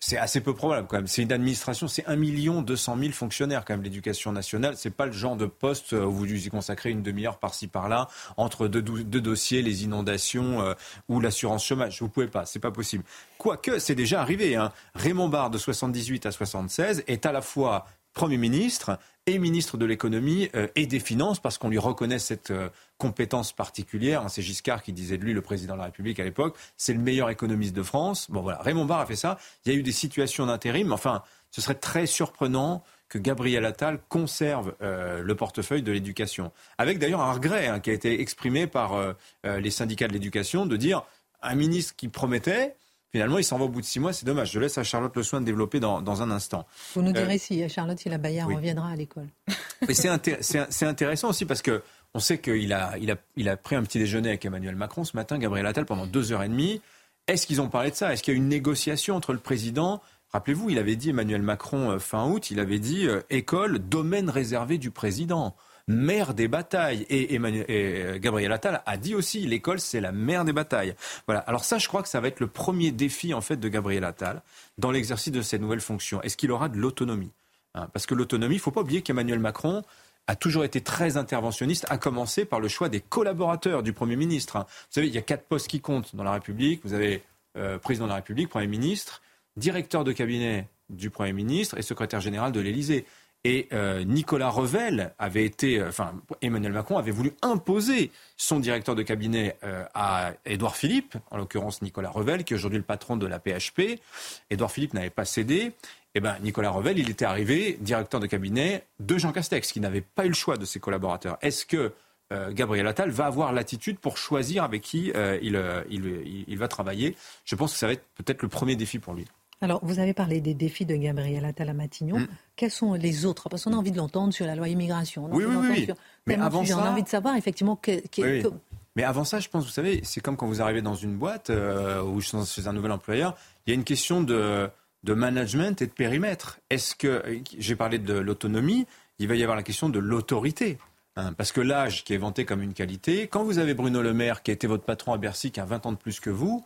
c'est assez peu probable quand même. C'est une administration, c'est 1 million 200 000 fonctionnaires quand même l'éducation nationale. C'est pas le genre de poste où vous y consacrez une demi-heure par-ci par-là entre deux, dossiers, les inondations euh, ou l'assurance chômage. Vous pouvez pas, c'est pas possible. Quoique, c'est déjà arrivé. Hein. Raymond Barre de 78 à 76 est à la fois Premier ministre et ministre de l'économie euh, et des finances parce qu'on lui reconnaît cette euh, compétence particulière. Hein, c'est Giscard qui disait de lui, le président de la République à l'époque, c'est le meilleur économiste de France. Bon voilà, Raymond Barre a fait ça. Il y a eu des situations d'intérim. Enfin, ce serait très surprenant que Gabriel Attal conserve euh, le portefeuille de l'éducation. Avec d'ailleurs un regret hein, qui a été exprimé par les syndicats de l'éducation de dire un ministre qui promettait, Finalement, il s'en va au bout de six mois. C'est dommage. Je laisse à Charlotte le soin de développer dans, dans un instant. Vous nous direz euh, si Charlotte, si la Bayard reviendra à l'école. Mais c'est intéressant aussi parce que on sait qu'il a, il a, il a pris un petit déjeuner avec Emmanuel Macron ce matin, Gabriel Attal, pendant deux heures et demie. Est-ce qu'ils ont parlé de ça? Est-ce qu'il y a eu une négociation entre le président? Rappelez-vous, il avait dit, Emmanuel Macron, euh, fin août, il avait dit euh, école, domaine réservé du président mère des batailles. Et, Emmanuel, euh, Gabriel Attal a dit aussi, l'école, c'est la mère des batailles. Voilà. Alors ça, je crois que ça va être le premier défi, en fait, de Gabriel Attal dans l'exercice de ses nouvelles fonctions. Est-ce qu'il aura de l'autonomie hein, Parce que l'autonomie, il ne faut pas oublier qu'Emmanuel Macron a toujours été très interventionniste, à commencer par le choix des collaborateurs du Premier ministre. Hein. Vous savez, il y a quatre postes qui comptent dans la République. Vous avez euh, président de la République, Premier ministre, directeur de cabinet du Premier ministre et secrétaire général de l'Élysée. Et euh, Nicolas Revel avait été, euh, enfin Emmanuel Macron avait voulu imposer son directeur de cabinet euh, à Édouard Philippe, en l'occurrence Nicolas Revel, qui est aujourd'hui le patron de la PHP. Édouard Philippe n'avait pas cédé. Eh ben, Nicolas Revel, il était arrivé directeur de cabinet de Jean Castex, qui n'avait pas eu le choix de ses collaborateurs. Est-ce que Gabriel Attal va avoir l'attitude pour choisir avec qui il, il, il va travailler? Je pense que ça va être peut-être le premier défi pour lui. Alors, vous avez parlé des défis de Gabriel Attal à Matignon. Mm. Quels sont les autres? Parce qu'on a envie de l'entendre sur la loi immigration. oui, oui, oui. Mais avant ça... On a envie de savoir effectivement que, Mais avant ça, je pense, vous savez, c'est comme quand vous arrivez dans une boîte euh, ou chez un nouvel employeur, il y a une question de, de management et de périmètre. Est-ce que, j'ai parlé de l'autonomie, il va y avoir la question de l'autorité. Hein, parce que l'âge qui est vanté comme une qualité, quand vous avez Bruno Le Maire qui a été votre patron à Bercy, qui a 20 ans de plus que vous,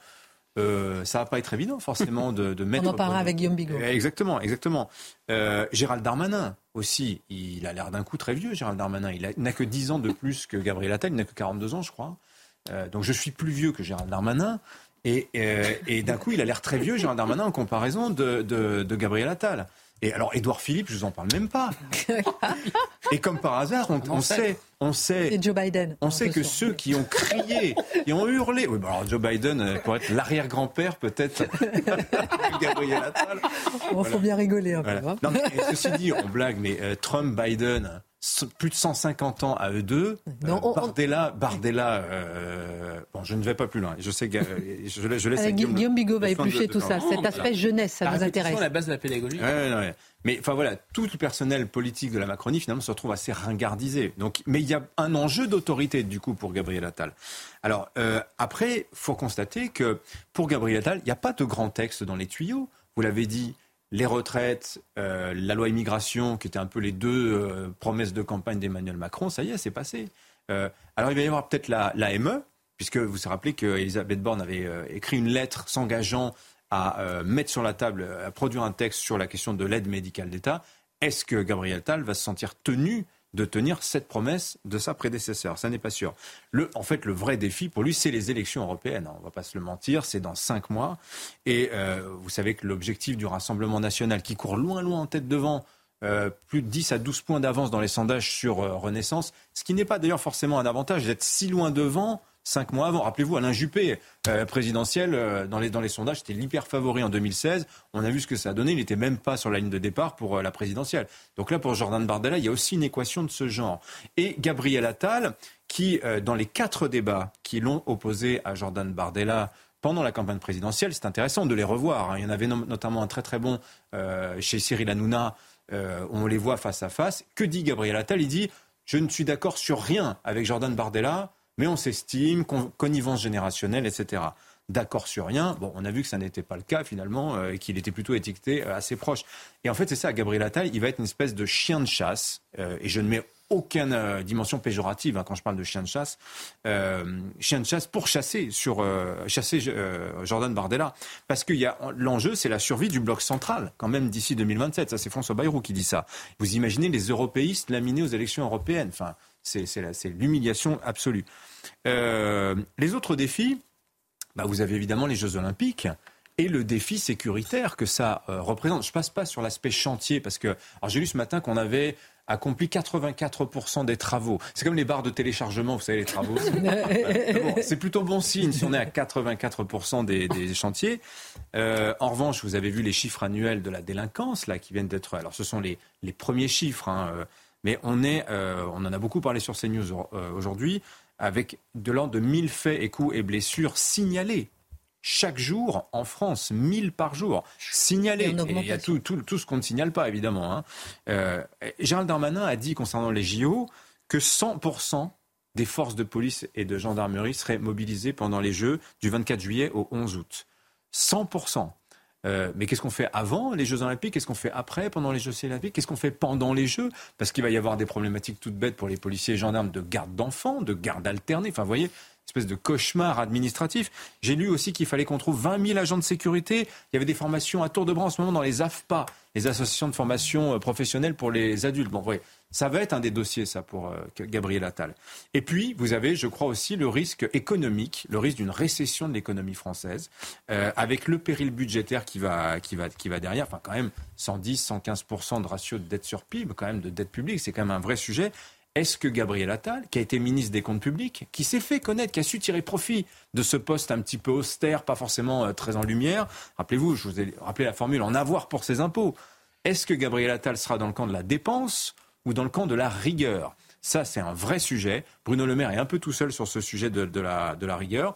euh, ça va pas être évident forcément de, de mettre. On en parlera avec Guillaume Bigot. Exactement, exactement. Euh, Gérald Darmanin aussi, il a l'air d'un coup très vieux. Gérald Darmanin, il n'a que 10 ans de plus que Gabriel Attal, il n'a que 42 ans, je crois. Euh, donc je suis plus vieux que Gérald Darmanin. Et, euh, et d'un coup, il a l'air très vieux, Gérald Darmanin, en comparaison de, de, de Gabriel Attal. Et alors, Édouard Philippe, je vous en parle même pas. Et comme par hasard, on, sait, on sait, Joe Biden. On sait que ceux qui ont crié, qui ont hurlé, oui, bah alors Joe Biden euh, pourrait être l'arrière-grand-père peut-être Gabriel Attal. Il faut bien rigoler un peu. Hein. Non, mais, ceci dit, on blague, mais euh, Trump, Biden, plus de 150 ans à eux deux. Non, euh, Bardella, Bardella euh, bon, je ne vais pas plus loin. Je sais que je, je laisse Guillaume, Guillaume Bigot va éplucher tout ça. Cet aspect jeunesse, ça nous intéresse. la base de la pédagogie. Mais enfin voilà, tout le personnel politique de la Macronie finalement se retrouve assez ringardisé. Donc, mais il y a un enjeu d'autorité du coup pour Gabriel Attal. Alors euh, après, faut constater que pour Gabriel Attal, il n'y a pas de grand texte dans les tuyaux. Vous l'avez dit, les retraites, euh, la loi immigration, qui étaient un peu les deux euh, promesses de campagne d'Emmanuel Macron, ça y est, c'est passé. Euh, alors il va y avoir peut-être la, la, ME, puisque vous vous rappelez qu'Elisabeth Borne avait écrit une lettre s'engageant à mettre sur la table, à produire un texte sur la question de l'aide médicale d'État. Est-ce que Gabriel Tal va se sentir tenu de tenir cette promesse de sa prédécesseur. Ça n'est pas sûr. Le, en fait, le vrai défi pour lui, c'est les élections européennes. On ne va pas se le mentir, c'est dans cinq mois. Et euh, vous savez que l'objectif du Rassemblement national, qui court loin, loin en tête devant, plus de 10 à 12 points d'avance dans les sondages sur Renaissance, ce qui n'est pas d'ailleurs forcément un avantage d'être si loin devant cinq mois avant. Rappelez-vous, Alain Juppé, euh, présidentiel, euh, dans, les, dans les sondages, c'était l'hyper favori en 2016. On a vu ce que ça a donné. Il n'était même pas sur la ligne de départ pour euh, la présidentielle. Donc là, pour Jordan Bardella, il y a aussi une équation de ce genre. Et Gabriel Attal, qui, dans les quatre débats qui l'ont opposé à Jordan Bardella, pendant la campagne présidentielle, c'est intéressant de les revoir. Hein. Il y en avait notamment un très très bon chez Cyril Hanouna, on les voit face à face. Que dit Gabriel Attal? Il dit Je ne suis d'accord sur rien avec Jordan Bardella mais on s'estime, connivence générationnelle, etc. D'accord sur rien. Bon, on a vu que ça n'était pas le cas finalement euh, et qu'il était plutôt étiqueté euh, assez proche. Et en fait, c'est ça, Gabriel Attal, il va être une espèce de chien de chasse. Euh, et je ne mets aucune dimension péjorative hein, quand je parle de chien de chasse. chien de chasse pour chasser sur chasser Jordan Bardella, parce que l'enjeu, c'est la survie du bloc central quand même d'ici 2027. Ça, c'est François Bayrou qui dit ça. Vous imaginez les européistes laminés aux élections européennes. Enfin, c'est l'humiliation absolue. Euh, les autres défis, bah, vous avez évidemment les Jeux Olympiques et le défi sécuritaire que ça euh, représente. Je passe pas sur l'aspect chantier parce que j'ai lu ce matin qu'on avait accompli 84% des travaux. C'est comme les barres de téléchargement, vous savez, les travaux. c'est plutôt bon signe si on est à 84% des, chantiers. Euh, en revanche, vous avez vu les chiffres annuels de la délinquance là qui viennent d'être. Alors, ce sont les, les premiers chiffres. Hein, mais on, est, euh, on en a beaucoup parlé sur CNews euh, aujourd'hui, avec de l'ordre de 1000 faits et coups et blessures signalés chaque jour en France, 1000 par jour, signalés. Et il y a tout, tout, ce qu'on ne signale pas, évidemment. Hein. Euh, Gérald Darmanin a dit concernant les JO que 100% des forces de police et de gendarmerie seraient mobilisées pendant les Jeux du 24 juillet au 11 août. 100%. Euh, mais qu'est-ce qu'on fait avant les Jeux Olympiques? Qu'est-ce qu'on fait après, pendant les Jeux Olympiques? Qu'est-ce qu'on fait pendant les Jeux? Parce qu'il va y avoir des problématiques toutes bêtes pour les policiers et gendarmes de garde d'enfants, de garde alternée. Enfin, vous voyez, espèce de cauchemar administratif. J'ai lu aussi qu'il fallait qu'on trouve 20 000 agents de sécurité. Il y avait des formations à tour de bras en ce moment dans les AFPA, les associations de formation euh, professionnelle pour les adultes. Bon, ouais, ça va être un des dossiers, ça, pour euh, Gabriel Attal. Et puis, vous avez, je crois aussi, le risque économique, le risque d'une récession de l'économie française, euh, avec le péril budgétaire qui va, qui, va, qui va derrière. Enfin, quand même, 110, 115% de ratio de dette sur PIB, quand même, de dette publique, c'est quand même un vrai sujet. Est-ce que Gabriel Attal, qui a été ministre des Comptes publics, qui s'est fait connaître, qui a su tirer profit de ce poste un petit peu austère, pas forcément euh, très en lumière, rappelez-vous, je vous ai rappelé la formule en avoir pour ses impôts, est-ce que Gabriel Attal sera dans le camp de la dépense ou dans le camp de la rigueur Ça, c'est un vrai sujet. Bruno Le Maire est un peu tout seul sur ce sujet de, la, rigueur.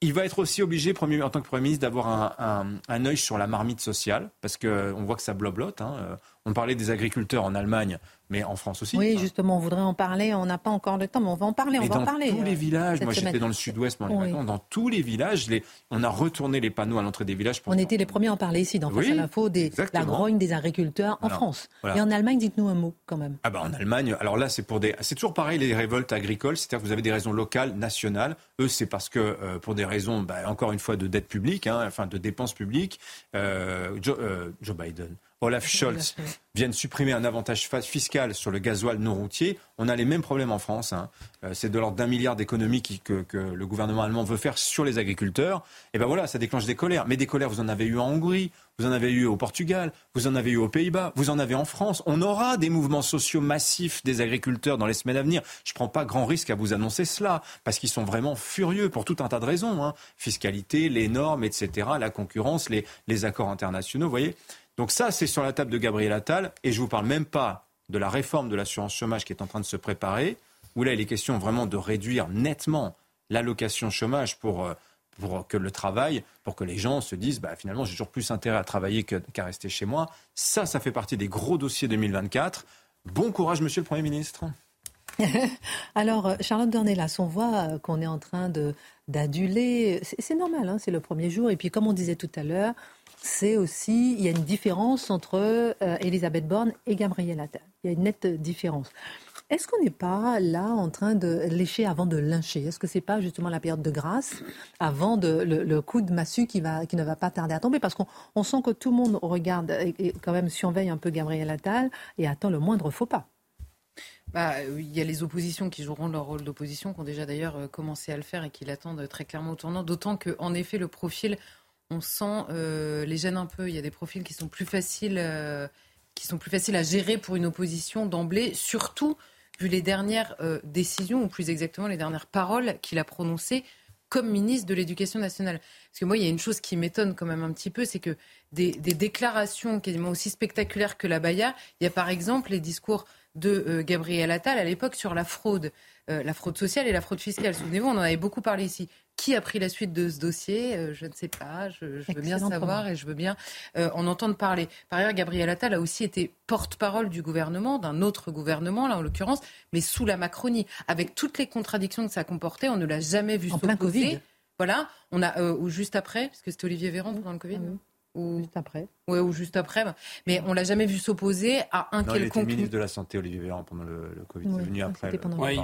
Il va être aussi obligé, en tant que Premier ministre, d'avoir un, un, œil sur la marmite sociale, parce qu'on voit que ça bloblote. Hein. Euh, on parlait des agriculteurs en Allemagne mais en France aussi. Oui, justement, on voudrait en parler. On n'a pas encore le temps, mais on va en parler. On va en parler. Dans tous les euh, villages, moi j'étais dans le sud-ouest pendant les dans tous les villages, les, on a retourné les panneaux à l'entrée des villages. Pour on était les premiers à en parler ici, dans oui, l'info, de la grogne des agriculteurs en France. Et en Allemagne, dites-nous un mot quand même. Ah bah en Allemagne, alors là c'est pour des, c'est toujours pareil les révoltes agricoles, c'est-à-dire que vous avez des raisons locales, nationales. Eux c'est parce que euh, pour des raisons, bah, encore une fois, de dette publique, hein, enfin de dépenses publiques, euh, Joe Biden Olaf Scholz viennent supprimer un avantage fiscal sur le gasoil non routier, on a les mêmes problèmes en France. Hein. Euh, c'est de l'ordre d'un milliard d'économies que, le gouvernement allemand veut faire sur les agriculteurs. Et ben voilà, ça déclenche des colères. Mais des colères, vous en avez eu en Hongrie, vous en avez eu au Portugal, vous en avez eu aux Pays-Bas, vous en avez en France. On aura des mouvements sociaux massifs des agriculteurs dans les semaines à venir. Je ne prends pas grand risque à vous annoncer cela, parce qu'ils sont vraiment furieux pour tout un tas de raisons. Hein. Fiscalité, les normes, etc., la concurrence, les, les accords internationaux, vous voyez. Donc ça, c'est sur la table de Gabriel Attal. Et je ne vous parle même pas de la réforme de l'assurance chômage qui est en train de se préparer, où là, il est question vraiment de réduire nettement l'allocation chômage pour, euh, pour que le travail, pour que les gens se disent, bah, finalement, j'ai toujours plus intérêt à travailler qu'à rester chez moi. Ça, ça fait partie des gros dossiers 2024. Bon courage, monsieur le Premier ministre. Alors, euh, Charlotte Dornelas, on voit euh, qu'on est en train d'aduler. C'est normal, hein, c'est le premier jour. Et puis, comme on disait tout à l'heure, c'est aussi, il y a une différence entre euh, Elisabeth Borne et Gabriel Attal. Il y a une nette différence. Est-ce qu'on n'est pas là en train de lécher avant de lyncher? Est-ce que c'est pas justement la période de grâce avant le, coup de massue qui, va, ne va pas tarder à tomber? Parce qu'on sent que tout le monde regarde et, quand même surveille un peu Gabriel Attal et attend le moindre faux pas. Bah, il y a les oppositions qui joueront leur rôle d'opposition, qui ont déjà d'ailleurs euh, commencé à le faire et qui l'attendent très clairement au tournant. D'autant qu'en effet, le profil on sent euh, les gêne un peu. Il y a des profils qui sont plus faciles, euh, qui sont plus faciles à gérer pour une opposition d'emblée, surtout vu les dernières euh, décisions, ou plus exactement les dernières paroles qu'il a prononcées comme ministre de l'Éducation nationale. Parce que moi, il y a une chose qui m'étonne quand même un petit peu, c'est que des, déclarations quasiment aussi spectaculaires que la Baïa, il y a par exemple les discours de Gabriel Attal à l'époque sur la fraude, euh, la fraude sociale et la fraude fiscale. Souvenez-vous, on en avait beaucoup parlé ici. Qui a pris la suite de ce dossier euh, Je ne sais pas. Je, veux bien savoir et je veux bien en entendre parler. Par ailleurs, Gabriel Attal a aussi été porte-parole du gouvernement, d'un autre gouvernement, là en l'occurrence, mais sous la Macronie. Avec toutes les contradictions que ça comportait, on ne l'a jamais vu s'opposer. Voilà, on a ou juste après, parce que c'était Olivier Véran pendant le Covid. Ah ou juste après. Ouais, ou juste après. Mais on l'a jamais vu s'opposer à un non, quelconque. Il était ministre de la Santé, Olivier Véran, pendant le, Covid. c'est venu après.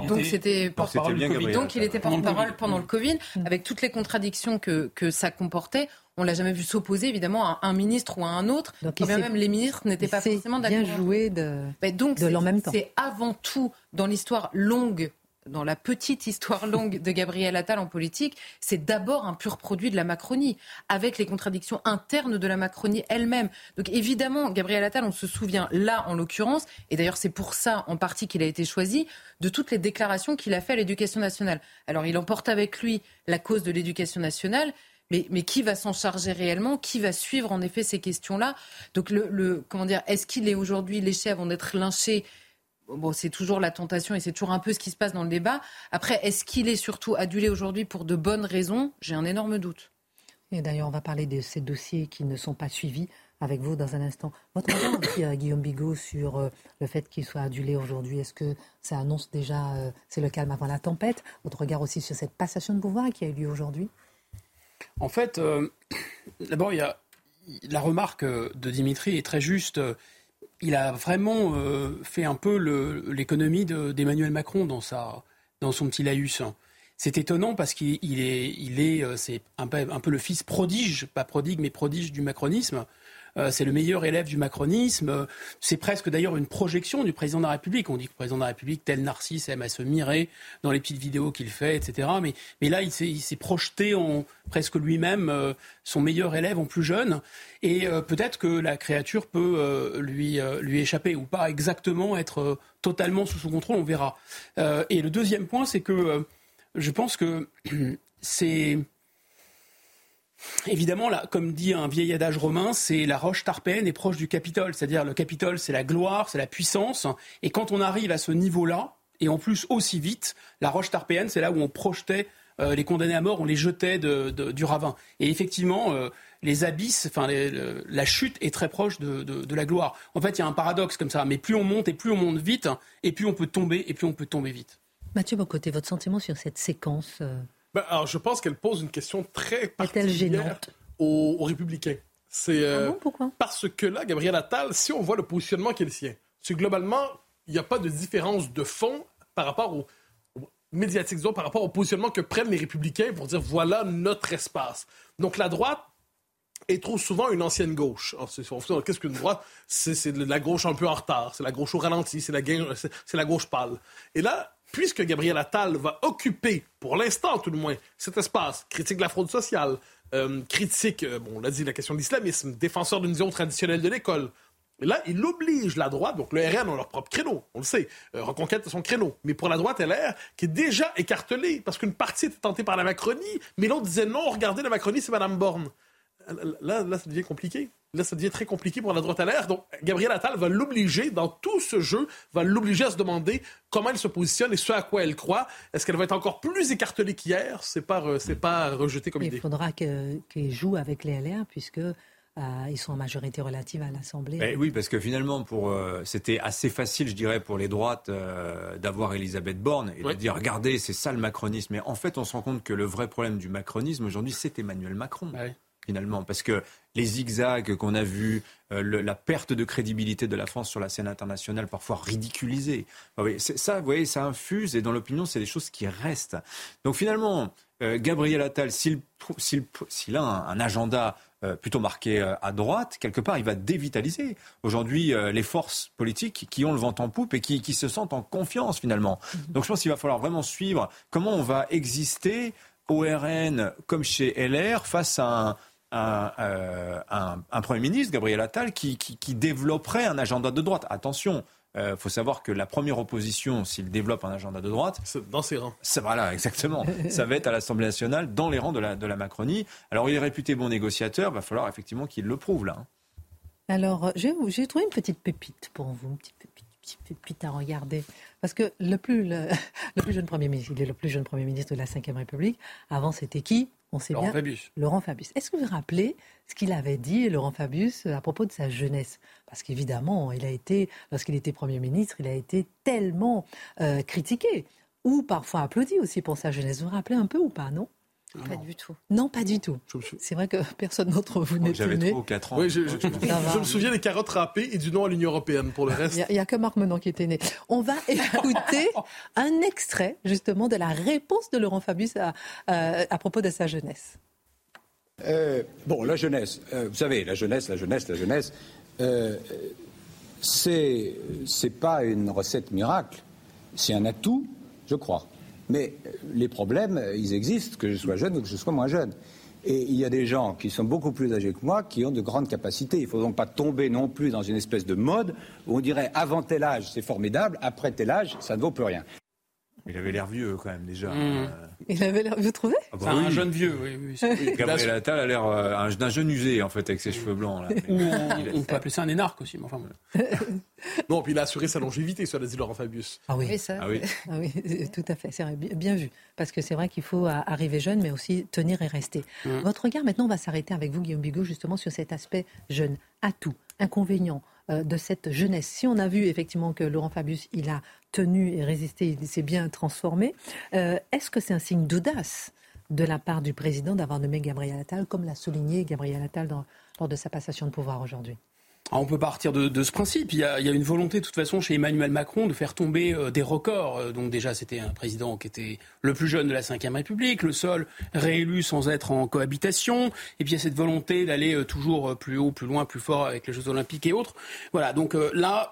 donc c'était porte-parole Covid. Donc il était porte-parole pendant le Covid, mm. avec toutes les contradictions que, que ça comportait. On l'a jamais vu s'opposer, évidemment, à un ministre ou à un autre. Donc, bien même les ministres n'étaient pas forcément d'accord. bien joué de, donc, de l'en même temps. C'est avant tout, dans l'histoire longue dans la petite histoire longue de Gabriel Attal en politique, c'est d'abord un pur produit de la Macronie, avec les contradictions internes de la Macronie elle-même. Donc évidemment, Gabriel Attal, on se souvient là en l'occurrence, et d'ailleurs c'est pour ça en partie qu'il a été choisi, de toutes les déclarations qu'il a fait à l'éducation nationale. Alors il emporte avec lui la cause de l'éducation nationale, mais, mais, qui va s'en charger réellement? Qui va suivre en effet ces questions-là? Donc le, le, comment dire Est-ce qu'il est aujourd'hui léché avant d'être lynché? Bon, c'est toujours la tentation et c'est toujours un peu ce qui se passe dans le débat. Après, est-ce qu'il est surtout adulé aujourd'hui pour de bonnes raisons? J'ai un énorme doute. Et d'ailleurs, on va parler de ces dossiers qui ne sont pas suivis avec vous dans un instant. Votre regard aussi, euh, Guillaume Bigot, sur euh, le fait qu'il soit adulé aujourd'hui, est-ce que ça annonce déjà, euh, c'est le calme avant la tempête? Votre regard aussi sur cette passation de pouvoir qui a eu lieu aujourd'hui? En fait, d'abord, il y a la remarque de Dimitri est très juste il a vraiment euh, fait un peu l'économie d'Emmanuel Macron dans, son petit laïus. C'est étonnant parce qu'il est, euh, un un peu le fils prodige, pas prodigue, mais prodige du macronisme. Euh, c'est le meilleur élève du macronisme. C'est presque d'ailleurs une projection du président de la République. On dit que le président de la République, tel Narcisse, aime à se mirer dans les petites vidéos qu'il fait, etc. Mais, là, il s'est projeté en presque lui-même euh, son meilleur élève en plus jeune. Et euh, peut-être que la créature peut lui, lui échapper ou pas exactement être totalement sous son contrôle, on verra. et le deuxième point, c'est que je pense que c'est Évidemment, là, comme dit un vieil adage romain, c'est la roche tarpène est proche du Capitole. C'est-à-dire le Capitole, c'est la gloire, c'est la puissance. Et quand on arrive à ce niveau-là, et en plus aussi vite, la roche tarpéenne, c'est là où on projetait euh, les condamnés à mort, on les jetait du ravin. Et effectivement, euh, les abysses, enfin la chute est très proche de, la gloire. En fait, il y a un paradoxe comme ça. Mais plus on monte et plus on monte vite, et plus on peut tomber et plus on peut tomber vite. Mathieu Bocoté, votre sentiment sur cette séquence euh, ben, alors, je pense qu'elle pose une question très particulière aux, républicains. C'est euh, ah parce que là, Gabriel Attal, si on voit le positionnement qui est le sien, c'est globalement, il n'y a pas de différence de fond par rapport au, médiatique, par rapport au positionnement que prennent les républicains pour dire voilà notre espace. Donc la droite est trop souvent une ancienne gauche. Qu'est-ce qu'une droite? C'est la gauche un peu en retard, c'est la gauche au ralenti, c'est la, la gauche pâle. Et là, puisque Gabriel Attal va occuper, pour l'instant tout le moins, cet espace, critique de la fraude sociale, euh, critique, euh, bon, on l'a dit, la question de l'islamisme, défenseur d'une vision traditionnelle de l'école, là, il oblige la droite, donc le RN a leur propre créneau, on le sait, euh, reconquête son créneau. Mais pour la droite LR, qui est déjà écartelée, parce qu'une partie était tentée par la Macronie, mais l'autre disait non, regardez, la Macronie, c'est Mme Borne. Là, là, ça devient compliqué. Là, ça devient très compliqué pour la droite à l'air. Donc, Gabriel Attal va l'obliger, dans tout ce jeu, va l'obliger à se demander comment elle se positionne et ce à quoi elle croit. Est-ce qu'elle va être encore plus écartelée qu'hier? C'est pas, c'est pas rejeté comme idée. Il faudra qu'il joue avec les LR, puisque euh, ils sont en majorité relative à l'Assemblée. Ben oui, parce que finalement, pour, euh, c'était assez facile, je dirais, pour les droites euh, d'avoir Elisabeth Borne et de dire regardez, c'est ça le macronisme. Mais en fait, on se rend compte que le vrai problème du macronisme aujourd'hui, c'est Emmanuel Macron finalement, parce que les zigzags qu'on a vus, euh, la perte de crédibilité de la France sur la scène internationale, parfois ridiculisée, ça, vous voyez, ça infuse et dans l'opinion, c'est des choses qui restent. Donc finalement, euh, Gabriel Attal, s'il a un, agenda euh, plutôt marqué à droite, quelque part, il va dévitaliser aujourd'hui les forces politiques qui ont le vent en poupe et qui, qui se sentent en confiance finalement. Mm-hmm. Donc je pense qu'il va falloir vraiment suivre comment on va exister au RN comme chez LR face à un un, un, Premier ministre, Gabriel Attal, qui, qui, développerait un agenda de droite. Attention, il euh, faut savoir que la première opposition, s'il développe un agenda de droite, dans ses rangs. Ça, voilà, exactement. ça va être à l'Assemblée nationale, dans les rangs de la, de la Macronie. Alors, il est réputé bon négociateur, il va falloir effectivement qu'il le prouve là. Hein. Alors, j'ai trouvé une petite pépite pour vous, une petite pépite, pépite à regarder. Parce que le plus, le, plus jeune Premier ministre, il est le plus jeune Premier ministre de la Ve République. Avant, c'était qui? On sait Laurent Fabius. Laurent Fabius. Est-ce que vous vous rappelez ce qu'il avait dit, Laurent Fabius, à propos de sa jeunesse? Parce qu'évidemment, il a été, lorsqu'il était Premier ministre, il a été tellement euh, critiqué, ou parfois applaudi aussi pour sa jeunesse. Vous vous rappelez un peu ou pas, non? Pas du tout. Non, pas du tout. C'est vrai que personne d'entre vous n'est J'avais 3 ou 4 ans. Oui, je, me souviens des carottes râpées et du nom à l'Union européenne pour le reste. Il n'y a, que Marc Menon qui était né. On va écouter un extrait justement de la réponse de Laurent Fabius à, à, propos de sa jeunesse. Euh, bon, la jeunesse, euh, vous savez, la jeunesse, la jeunesse, la jeunesse, euh, c'est pas une recette miracle, c'est un atout, je crois. Mais les problèmes, ils existent, que je sois jeune ou que je sois moins jeune. Et il y a des gens qui sont beaucoup plus âgés que moi qui ont de grandes capacités. Il ne faut donc pas tomber non plus dans une espèce de mode où on dirait avant tel âge c'est formidable, après tel âge ça ne vaut plus rien. Il avait l'air vieux quand même déjà. Mmh. Euh. Il avait l'air, vous trouvez? Ah bah Un jeune vieux, oui. oui. Gabriel Attal a l'air euh, d'un jeune usé en fait avec ses cheveux blancs. Là. on, peut appeler ça un énarque aussi. Mais enfin, non, puis il a assuré sa longévité, sur dit Laurent Fabius. Ah oui, ça, ah oui. Ah oui tout à fait, c'est bien vu. Parce que c'est vrai qu'il faut arriver jeune, mais aussi tenir et rester. Mmh. Votre regard maintenant, on va s'arrêter avec vous, Guillaume Bigot, justement sur cet aspect jeune, atout, inconvénient euh, de cette jeunesse. Si on a vu effectivement que Laurent Fabius, il a tenu et résisté, il s'est bien transformé, euh, est-ce que c'est un signe d'audace de la part du président d'avoir nommé Gabriel Attal, comme l'a souligné Gabriel Attal lors de sa passation de pouvoir aujourd'hui? On peut partir de, ce principe. Il y, a, une volonté, de toute façon, chez Emmanuel Macron de faire tomber euh, des records. Euh, donc déjà, c'était un président qui était le plus jeune de la Ve République, le seul réélu sans être en cohabitation. Et puis il y a cette volonté d'aller euh, toujours plus haut, plus loin, plus fort avec les Jeux Olympiques et autres. Voilà. Donc là,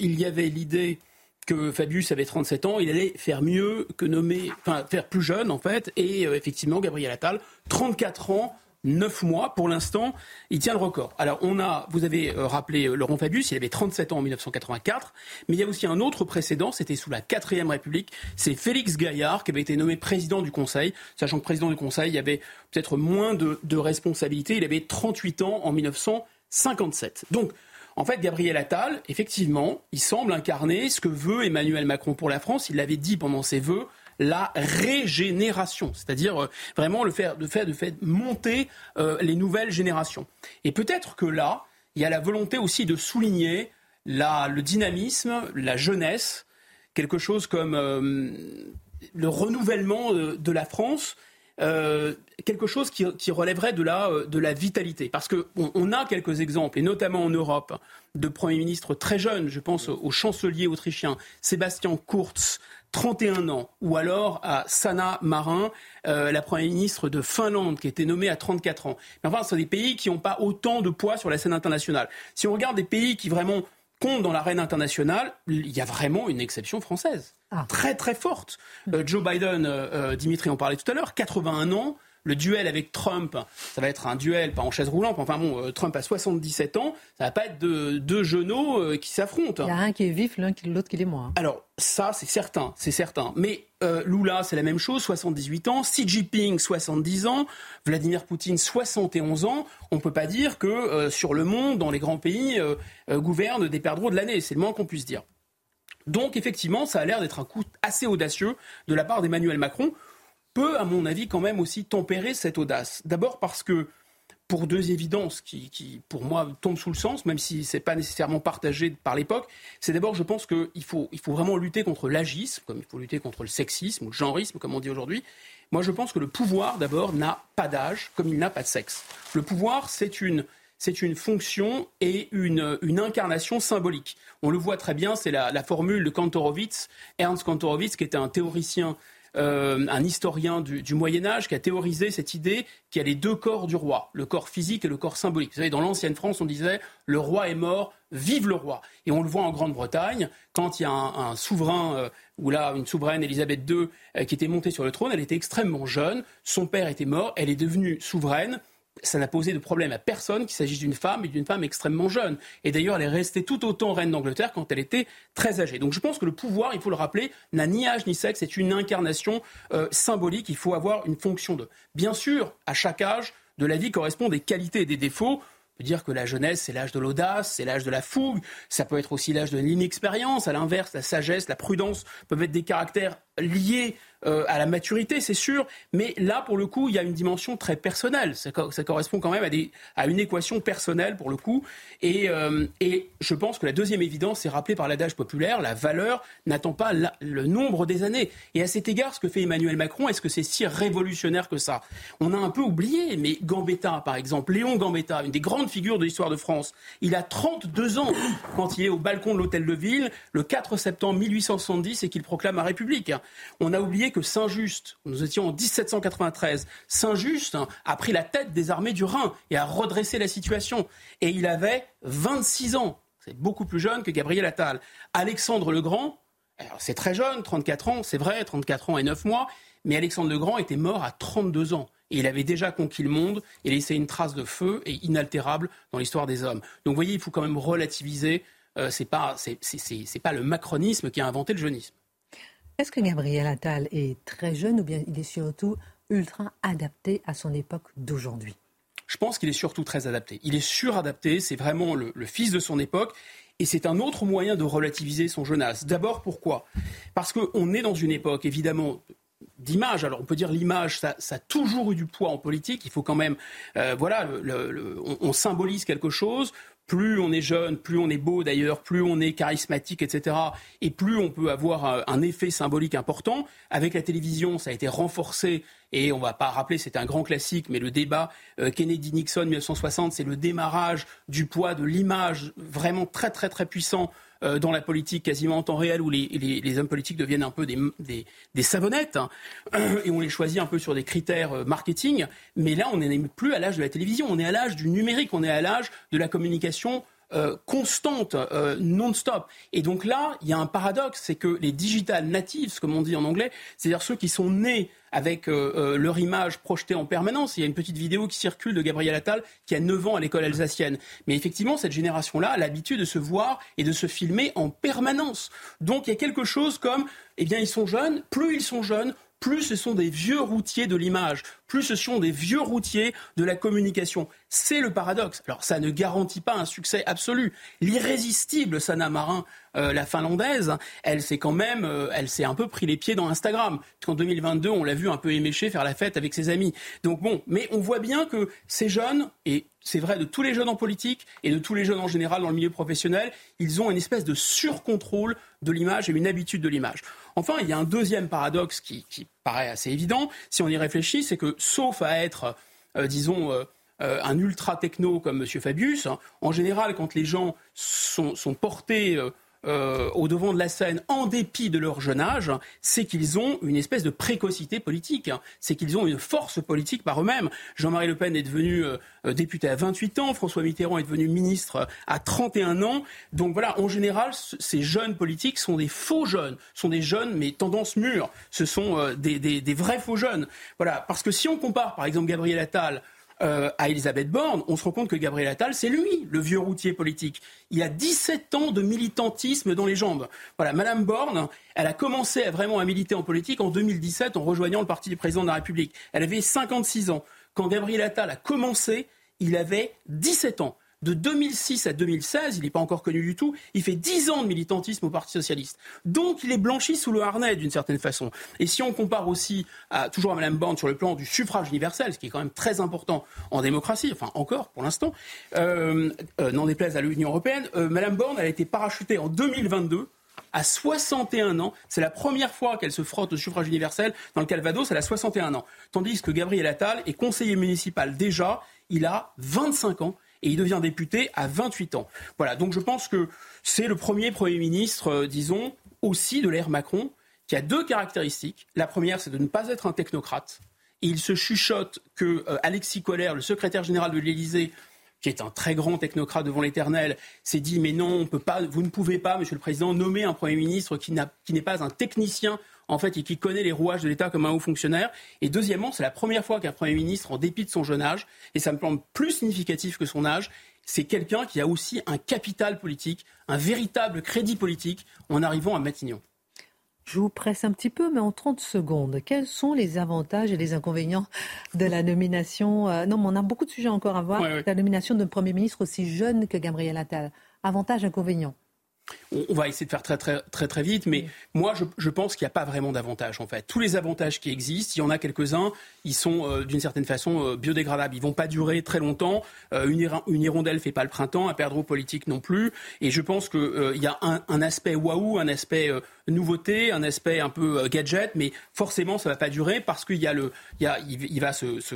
il y avait l'idée que Fabius avait 37 ans, il allait faire mieux que nommer, enfin faire plus jeune en fait. Et effectivement, Gabriel Attal, 34 ans 9 mois. Pour l'instant, il tient le record. Alors, on a, vous avez euh, rappelé euh, Laurent Fabius, il avait 37 ans en 1984, mais il y a aussi un autre précédent, c'était sous la 4ème République, c'est Félix Gaillard qui avait été nommé président du Conseil, sachant que président du Conseil, il y avait peut-être moins de, responsabilités, il avait 38 ans en 1957. Donc, en fait, Gabriel Attal, effectivement, il semble incarner ce que veut Emmanuel Macron pour la France. Il l'avait dit pendant ses vœux la régénération, c'est-à-dire euh, vraiment le faire, de faire, de monter euh, les nouvelles générations. Et peut-être que là, il y a la volonté aussi de souligner le dynamisme, la jeunesse, quelque chose comme euh, le renouvellement de, la France. quelque chose qui, relèverait de la, de la vitalité. Parce qu'on on a quelques exemples, et notamment en Europe, de premiers ministres très jeunes. Je pense au chancelier autrichien Sébastien Kurz, 31 ans, ou alors à Sanna Marin, euh, la première ministre de Finlande, qui a été nommée à 34 ans. Mais enfin, ce sont des pays qui n'ont pas autant de poids sur la scène internationale. Si on regarde des pays qui vraiment comptent dans l'arène internationale, il y a vraiment une exception française. Ah. Très très forte. Euh, Joe Biden, euh, Dimitri en parlait tout à l'heure, 81 ans, le duel avec Trump, ça va être un duel, pas en chaise roulante, enfin bon, euh, Trump a 77 ans, ça va pas être deux, genoux euh, qui s'affrontent. Il y a un qui est vif, l'autre qui est moins. Alors, ça, c'est certain, c'est certain. Mais euh, Lula, c'est la même chose, 78 ans. Xi Jinping, 70 ans. Vladimir Poutine, 71 ans. On ne peut pas dire que sur le monde, dans les grands pays, gouvernent des perdreaux de l'année. C'est le moins qu'on puisse dire. Donc, effectivement, ça a l'air d'être un coup assez audacieux de la part d'Emmanuel Macron peut, à mon avis, quand même aussi tempérer cette audace. D'abord parce que, pour deux évidences qui, pour moi, tombent sous le sens, même si ce n'est pas nécessairement partagé par l'époque, c'est d'abord, je pense qu'il faut, il faut vraiment lutter contre l'agisme, comme il faut lutter contre le sexisme ou le genrisme, comme on dit aujourd'hui. Moi, je pense que le pouvoir, d'abord, n'a pas d'âge, comme il n'a pas de sexe. Le pouvoir, c'est une c'est une fonction et une, une, incarnation symbolique. On le voit très bien, c'est la, la, formule de Kantorowicz, Ernst Kantorowicz, qui était un théoricien euh, un historien du, Moyen Âge qui a théorisé cette idée qu'il y a les deux corps du roi, le corps physique et le corps symbolique. Vous savez, dans l'ancienne France, on disait le roi est mort, vive le roi. Et on le voit en Grande-Bretagne, quand il y a un, souverain, euh, ou là une souveraine, Elisabeth II, euh, qui était montée sur le trône, elle était extrêmement jeune, son père était mort, elle est devenue souveraine ça n'a posé de problème à personne qu'il s'agisse d'une femme et d'une femme extrêmement jeune. Et d'ailleurs, elle est restée tout autant reine d'Angleterre quand elle était très âgée. Donc je pense que le pouvoir, il faut le rappeler, n'a ni âge ni sexe, c'est une incarnation euh, symbolique. Il faut avoir une fonction de. Bien sûr, à chaque âge de la vie correspond des qualités et des défauts. On peut dire que la jeunesse, c'est l'âge de l'audace, c'est l'âge de la fougue, ça peut être aussi l'âge de l'inexpérience. À l'inverse, la sagesse, la prudence peuvent être des caractères liés euh, à la maturité, c'est sûr, mais là, pour le coup, il y a une dimension très personnelle. Ça, correspond quand même à, des, à, une équation personnelle, pour le coup. Et, euh, et je pense que la deuxième évidence, c'est rappelé par l'adage populaire, la valeur n'attend pas le nombre des années. Et à cet égard, ce que fait Emmanuel Macron, est-ce que c'est si révolutionnaire que ça? On a un peu oublié, mais Gambetta, par exemple, Léon Gambetta, une des grandes figures de l'histoire de France, il a 32 ans quand il est au balcon de l'hôtel de ville, le 4 septembre 1870, et qu'il proclame la République. On a oublié que Saint-Just, nous étions en 1793, Saint-Just hein, a pris la tête des armées du Rhin et a redressé la situation. Et il avait 26 ans. C'est beaucoup plus jeune que Gabriel Attal. Alexandre le Grand, c'est très jeune, 34 ans, c'est vrai, 34 ans et 9 mois, mais Alexandre le Grand était mort à 32 ans. Et il avait déjà conquis le monde et laissé une trace de feu et inaltérable dans l'histoire des hommes. Donc vous voyez, il faut quand même relativiser. Euh, c'est pas, pas le macronisme qui a inventé le jeunisme. Est-ce que Gabriel Attal est très jeune ou bien il est surtout ultra adapté à son époque d'aujourd'hui? Je pense qu'il est surtout très adapté. Il est suradapté, c'est vraiment le, fils de son époque. Et c'est un autre moyen de relativiser son jeune âge. D'abord, pourquoi? Parce qu'on est dans une époque, évidemment, d'image. Alors on peut dire l'image, ça, a toujours eu du poids en politique. Il faut quand même, euh, voilà, on, symbolise quelque chose plus on est jeune, plus on est beau d'ailleurs, plus on est charismatique, etc. Et plus on peut avoir un effet symbolique important. Avec la télévision, ça a été renforcé. Et on va pas rappeler, c'est un grand classique, mais le débat euh, Kennedy-Nixon 1960, c'est le démarrage du poids de l'image vraiment très très très puissant euh, dans la politique quasiment en temps réel où les, hommes politiques deviennent un peu des, savonnettes hein, et on les choisit un peu sur des critères euh, marketing. Mais là, on n'est plus à l'âge de la télévision, on est à l'âge du numérique, on est à l'âge de la communication euh, constante, non-stop. Et donc là, il y a un paradoxe, c'est que les digital natives, comme on dit en anglais, c'est-à-dire ceux qui sont nés avec euh, euh, leur image projetée en permanence. Il y a une petite vidéo qui circule de Gabriel Attal qui a 9 ans à l'école alsacienne. Mais effectivement, cette génération-là a l'habitude de se voir et de se filmer en permanence. Donc il y a quelque chose comme, eh bien, ils sont jeunes, plus ils sont jeunes, plus ce sont des vieux routiers de l'image, plus ce sont des vieux routiers de la communication. C'est le paradoxe. Alors ça ne garantit pas un succès absolu. L'irrésistible Sana Marin, euh, la finlandaise, elle s'est quand même, euh, elle s'est un peu pris les pieds dans Instagram. En 2022, on l'a vu un peu éméché faire la fête avec ses amis. Donc bon, mais on voit bien que ces jeunes, et c'est vrai de tous les jeunes en politique et de tous les jeunes en général dans le milieu professionnel, ils ont une espèce de surcontrôle de l'image et une habitude de l'image. Enfin, il y a un deuxième paradoxe qui, paraît assez évident, si on y réfléchit, c'est que sauf à être, euh, disons, euh, euh, un ultra techno comme M. Fabius, hein, en général, quand les gens sont, sont portés euh, au devant de la scène en dépit de leur jeune âge, c'est qu'ils ont une espèce de précocité politique. C'est qu'ils ont une force politique par eux-mêmes. Jean-Marie Le Pen est devenu euh, député à 28 ans, François Mitterrand est devenu ministre à 31 ans. Donc voilà, en général, ces jeunes politiques sont des faux jeunes, sont des jeunes mais tendance mûre. Ce sont euh, des, des vrais faux jeunes. Voilà, parce que si on compare par exemple Gabriel Attal euh, à Elisabeth Borne, on se rend compte que Gabriel Attal, c'est lui, le vieux routier politique. Il a 17 ans de militantisme dans les jambes. Voilà, Madame Borne, elle a commencé à vraiment à militer en politique en 2017 en rejoignant le parti du président de la République. Elle avait 56 ans. Quand Gabriel Attal a commencé, il avait 17 ans de 2006 à 2016, il n'est pas encore connu du tout, il fait 10 ans de militantisme au Parti socialiste. Donc il est blanchi sous le harnais d'une certaine façon. Et si on compare aussi toujours à Mme Borne sur le plan du suffrage universel, ce qui est quand même très important en démocratie, enfin encore pour l'instant, euh, euh, n'en déplaise à l'Union européenne, euh, Mme Borne a été parachutée en 2022 à 61 ans. C'est la première fois qu'elle se frotte au suffrage universel dans le Calvados, elle a 61 ans. Tandis que Gabriel Attal est conseiller municipal déjà, il a 25 ans et il devient député à 28 ans. Voilà, donc je pense que c'est le premier Premier ministre, euh, disons, aussi de l'ère Macron, qui a deux caractéristiques. La première, c'est de ne pas être un technocrate. Et il se chuchote que euh, Alexis Collère, le secrétaire général de l'Élysée, qui est un très grand technocrate devant l'éternel, s'est dit mais non, on peut pas, vous ne pouvez pas, Monsieur le Président, nommer un Premier ministre qui n'est pas un technicien en fait, et qui connaît les rouages de l'État comme un haut fonctionnaire. Et deuxièmement, c'est la première fois qu'un Premier ministre, en dépit de son jeune âge, et ça me semble plus significatif que son âge, c'est quelqu'un qui a aussi un capital politique, un véritable crédit politique en arrivant à Matignon. Je vous presse un petit peu, mais en 30 secondes, quels sont les avantages et les inconvénients de la nomination euh, Non, mais on a beaucoup de sujets encore à voir. La nomination d'un Premier ministre aussi jeune que Gabriel Attal. Avantages, inconvénients on va essayer de faire très très très très vite, mais moi je, pense qu'il n'y a pas vraiment d'avantages en fait. Tous les avantages qui existent, il y en a quelques-uns, ils sont euh, d'une certaine façon euh, biodégradables. Ils vont pas durer très longtemps. Euh, une, une, hirondelle fait pas le printemps, un perdreau politique non plus. Et je pense qu'il y a un, aspect waouh, un aspect nouveauté, un aspect un peu gadget, mais forcément ça va pas durer parce qu'il y a le, il, y a, il, va se, se,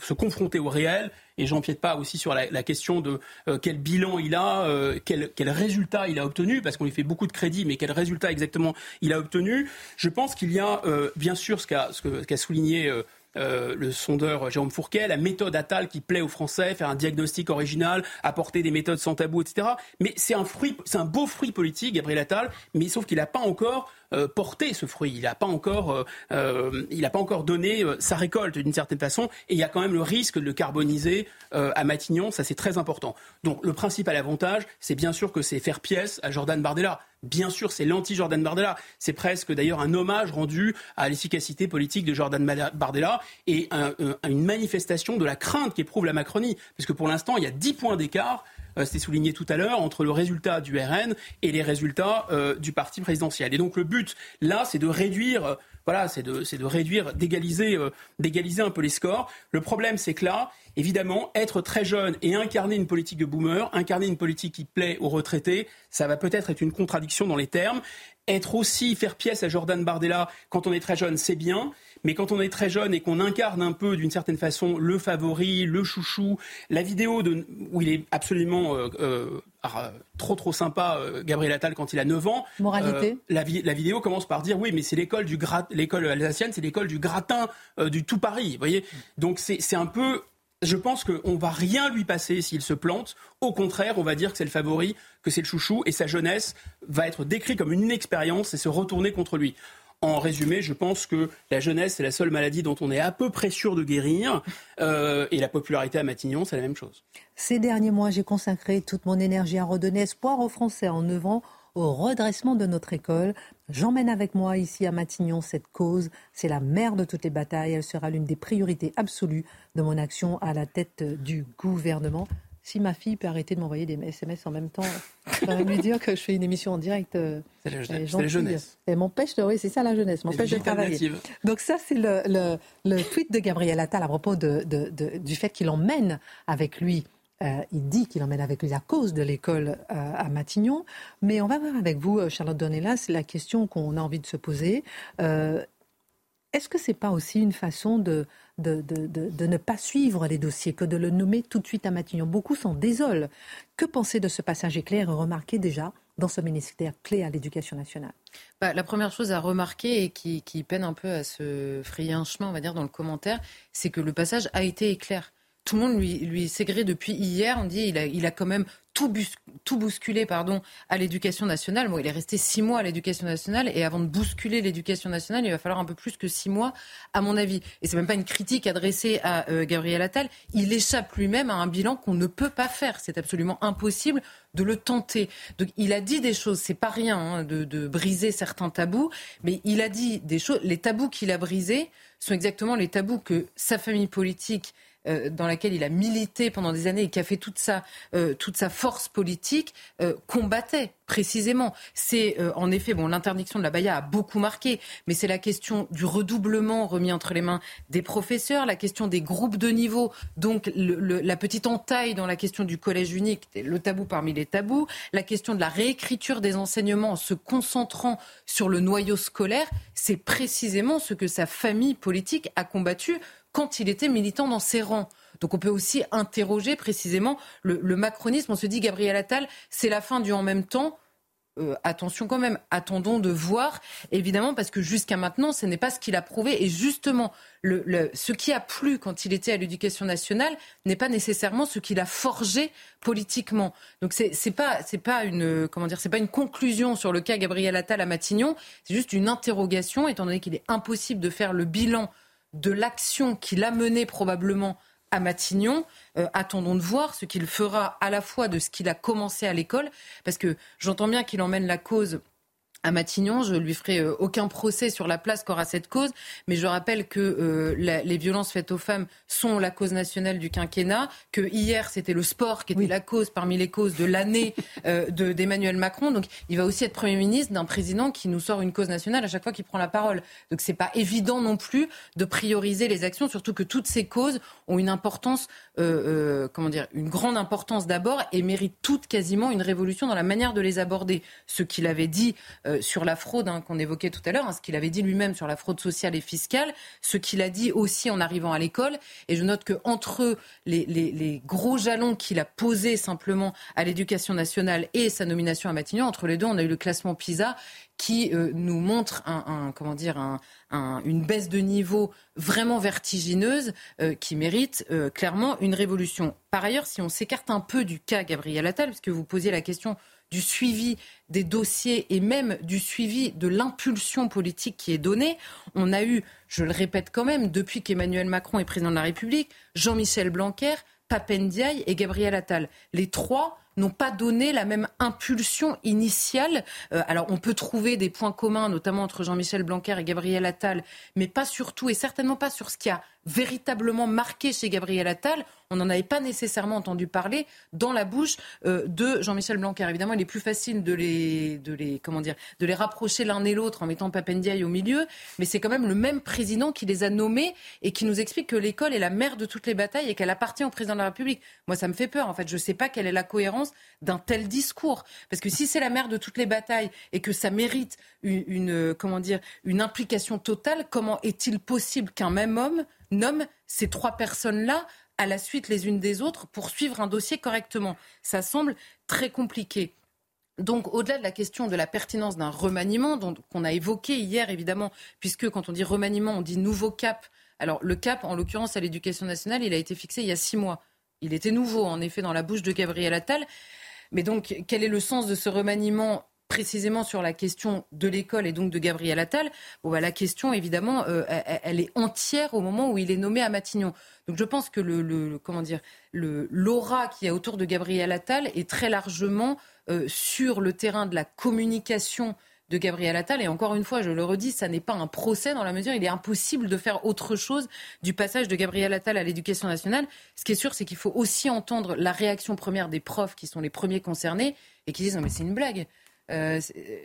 se confronter au réel et j'empiète pas aussi sur la, question de euh, quel bilan il a, euh, quel, quel, résultat il a obtenu, parce qu'on lui fait beaucoup de crédit, mais quel résultat exactement il a obtenu. Je pense qu'il y a euh, bien sûr ce qu'a ce souligné euh, le sondeur Jérôme Fourquet, la méthode Attal qui plaît aux Français, faire un diagnostic original, apporter des méthodes sans tabou, etc. Mais c'est un fruit, c'est un beau fruit politique, Gabriel Attal, mais sauf qu'il n'a pas encore euh, porté ce fruit. Il n'a pas encore, euh, n'a pas encore donné sa récolte d'une certaine façon, et il y a quand même le risque de le carboniser à Matignon. Ça, c'est très important. Donc, le principal avantage, c'est bien sûr que c'est faire pièce à Jordan Bardella. Bien sûr, c'est l'anti-Jordan Bardella. C'est presque d'ailleurs un hommage rendu à l'efficacité politique de Jordan Bardella et une manifestation de la crainte qu'éprouve la Macronie. Parce que pour l'instant, il y a 10 points d'écart euh, c'était souligné tout à l'heure, entre le résultat du RN et les résultats euh, du parti présidentiel. Et donc le but, là, c'est de réduire voilà, c'est de, de, réduire, d'égaliser, euh, d'égaliser un peu les scores. Le problème, c'est que là, évidemment, être très jeune et incarner une politique de boomer, incarner une politique qui plaît aux retraités, ça va peut-être être une contradiction dans les termes. Être aussi, faire pièce à Jordan Bardella quand on est très jeune, c'est bien. Mais quand on est très jeune et qu'on incarne un peu, d'une certaine façon, le favori, le chouchou, la vidéo de, où il est absolument euh, euh, ah, trop trop sympa, euh, Gabriel Attal, quand il a 9 ans. Moralité. La, la, vidéo commence par dire oui, mais c'est l'école du l'école alsacienne, c'est l'école du gratin du tout Paris. Vous voyez Donc c'est un peu je pense qu'on va rien lui passer s'il se plante. Au contraire, on va dire que c'est le favori, que c'est le chouchou, et sa jeunesse va être décrite comme une inexpérience et se retourner contre lui. En résumé, je pense que la jeunesse, c'est la seule maladie dont on est à peu près sûr de guérir. Euh, et la popularité à Matignon, c'est la même chose. Ces derniers mois, j'ai consacré toute mon énergie à redonner espoir aux Français en œuvrant au redressement de notre école. J'emmène avec moi ici à Matignon cette cause. C'est la mère de toutes les batailles. Elle sera l'une des priorités absolues de mon action à la tête du gouvernement si ma fille peut arrêter de m'envoyer des SMS en même temps, lui dire que je fais une émission en direct. Euh, c'est la, jeunesse. Elle m'empêche de, oui, c'est ça la jeunesse, m'empêche de travailler. Donc ça, c'est le, tweet de Gabriel Attal à propos de, du fait qu'il emmène avec lui euh, il dit qu'il emmène avec lui à cause de l'école euh, à Matignon. Mais on va voir avec vous, Charlotte Donella, c'est la question qu'on a envie de se poser. Est-ce que c'est pas aussi une façon de, ne pas suivre les dossiers que de le nommer tout de suite à Matignon? Beaucoup s'en désolent. Que penser de ce passage éclair remarqué déjà dans ce ministère clé à l'éducation nationale? Bah, La première chose à remarquer et qui, qui, peine un peu à se frayer un chemin, on va dire, dans le commentaire, c'est que le passage a été éclair tout le monde lui, lui s'égré depuis hier. On dit il a, il a quand même tout, bousculé pardon, à l'éducation nationale. Bon, il est resté six mois à l'éducation nationale et avant de bousculer l'éducation nationale, il va falloir un peu plus que six mois, à mon avis. Et c'est même pas une critique adressée à euh, Gabriel Attal. Il échappe lui-même à un bilan qu'on ne peut pas faire. C'est absolument impossible de le tenter. Donc il a dit des choses, c'est pas rien hein, de, de briser certains tabous, mais il a dit des choses. Les tabous qu'il a brisés sont exactement les tabous que sa famille politique euh, dans laquelle il a milité pendant des années et qui a fait toute sa, euh, toute sa force politique, euh, combattait précisément. C'est en effet, bon, l'interdiction de la baya a beaucoup marqué, mais c'est la question du redoublement remis entre les mains des professeurs, la question des groupes de niveau, donc la petite entaille dans la question du collège unique, le tabou parmi les tabous, la question de la réécriture des enseignements en se concentrant sur le noyau scolaire, c'est précisément ce que sa famille politique a combattu quand il était militant dans ses rangs. Donc on peut aussi interroger précisément le, macronisme. On se dit, Gabriel Attal, c'est la fin du en même temps. euh, attention quand même, attendons de voir, évidemment, parce que jusqu'à maintenant, ce n'est pas ce qu'il a prouvé. Et justement, ce qui a plu quand il était à l'éducation nationale n'est pas nécessairement ce qu'il a forgé politiquement. Donc c'est pas pas comment dire c'est pas une conclusion sur le cas Gabriel Attal à Matignon, c'est juste une interrogation étant donné qu'il est impossible de faire le bilan de l'action qu'il a menée probablement à Matignon. Euh, attendons de voir ce qu'il fera à la fois de ce qu'il a commencé à l'école, parce que j'entends bien qu'il emmène la cause à Matignon. Je lui ferai euh, aucun procès sur la place qu'aura cette cause, mais je rappelle que euh, les violences faites aux femmes sont la cause nationale du quinquennat, que hier c'était le sport qui était la cause parmi les causes de l'année euh, d'Emmanuel Macron. Donc il va aussi être Premier ministre d'un président qui nous sort une cause nationale à chaque fois qu'il prend la parole. Donc c'est pas évident non plus de prioriser les actions, surtout que toutes ces causes ont une importance, comment dire, une grande importance d'abord et méritent toutes quasiment une révolution dans la manière de les aborder. Ce qu'il avait dit euh, sur la fraude hein, qu'on évoquait tout à l'heure, hein, ce qu'il avait dit lui-même sur la fraude sociale et fiscale, ce qu'il a dit aussi en arrivant à l'école. Et je note qu'entre les, les, gros jalons qu'il a posés simplement à l'éducation nationale et sa nomination à Matignon, entre les deux, on a eu le classement PISA qui euh, nous montre comment dire un, un, une baisse de niveau vraiment vertigineuse euh, qui mérite clairement une révolution. Par ailleurs, si on s'écarte un peu du cas Gabriel Attal, puisque vous posiez la question du suivi des dossiers et même du suivi de l'impulsion politique qui est donnée. On a eu, je le répète quand même, depuis qu'Emmanuel Macron est président de la République, Jean-Michel Blanquer, Papendiaï et Gabriel Attal. Les trois n'ont pas donné la même impulsion initiale. Euh, alors on peut trouver des points communs, notamment entre Jean-Michel Blanquer et Gabriel Attal, mais pas surtout et certainement pas sur ce qui a véritablement marqué chez Gabriel Attal. On n'en avait pas nécessairement entendu parler dans la bouche euh, de Jean-Michel Blanquer. Évidemment, il est plus facile de les, de les, comment dire, de les rapprocher l'un et l'autre en mettant Papendiaï au milieu, mais c'est quand même le même président qui les a nommés et qui nous explique que l'école est la mère de toutes les batailles et qu'elle appartient au président de la République. Moi, ça me fait peur. En fait, je ne sais pas quelle est la cohérence d'un tel discours, parce que si c'est la mère de toutes les batailles et que ça mérite une, une comment dire, une implication totale, comment est-il possible qu'un même homme nomme ces trois personnes-là à la suite les unes des autres pour suivre un dossier correctement? Ça semble très compliqué. Donc, au-delà de la question de la pertinence d'un remaniement, qu'on a évoqué hier, évidemment, puisque quand on dit remaniement, on dit nouveau cap. Alors, le cap, en l'occurrence, à l'éducation nationale, il a été fixé il y a six mois. Il était nouveau, en effet, dans la bouche de Gabriel Attal. Mais donc, quel est le sens de ce remaniement précisément sur la question de l'école et donc de Gabriel Attal, bah, la question, évidemment, euh, elle, est entière au moment où il est nommé à Matignon. Donc je pense que le, comment l'aura qui est autour de Gabriel Attal est très largement euh, sur le terrain de la communication de Gabriel Attal. Et encore une fois, je le redis, ça n'est pas un procès dans la mesure il est impossible de faire autre chose du passage de Gabriel Attal à l'éducation nationale. Ce qui est sûr, c'est qu'il faut aussi entendre la réaction première des profs qui sont les premiers concernés et qui disent non mais c'est une blague. Euh,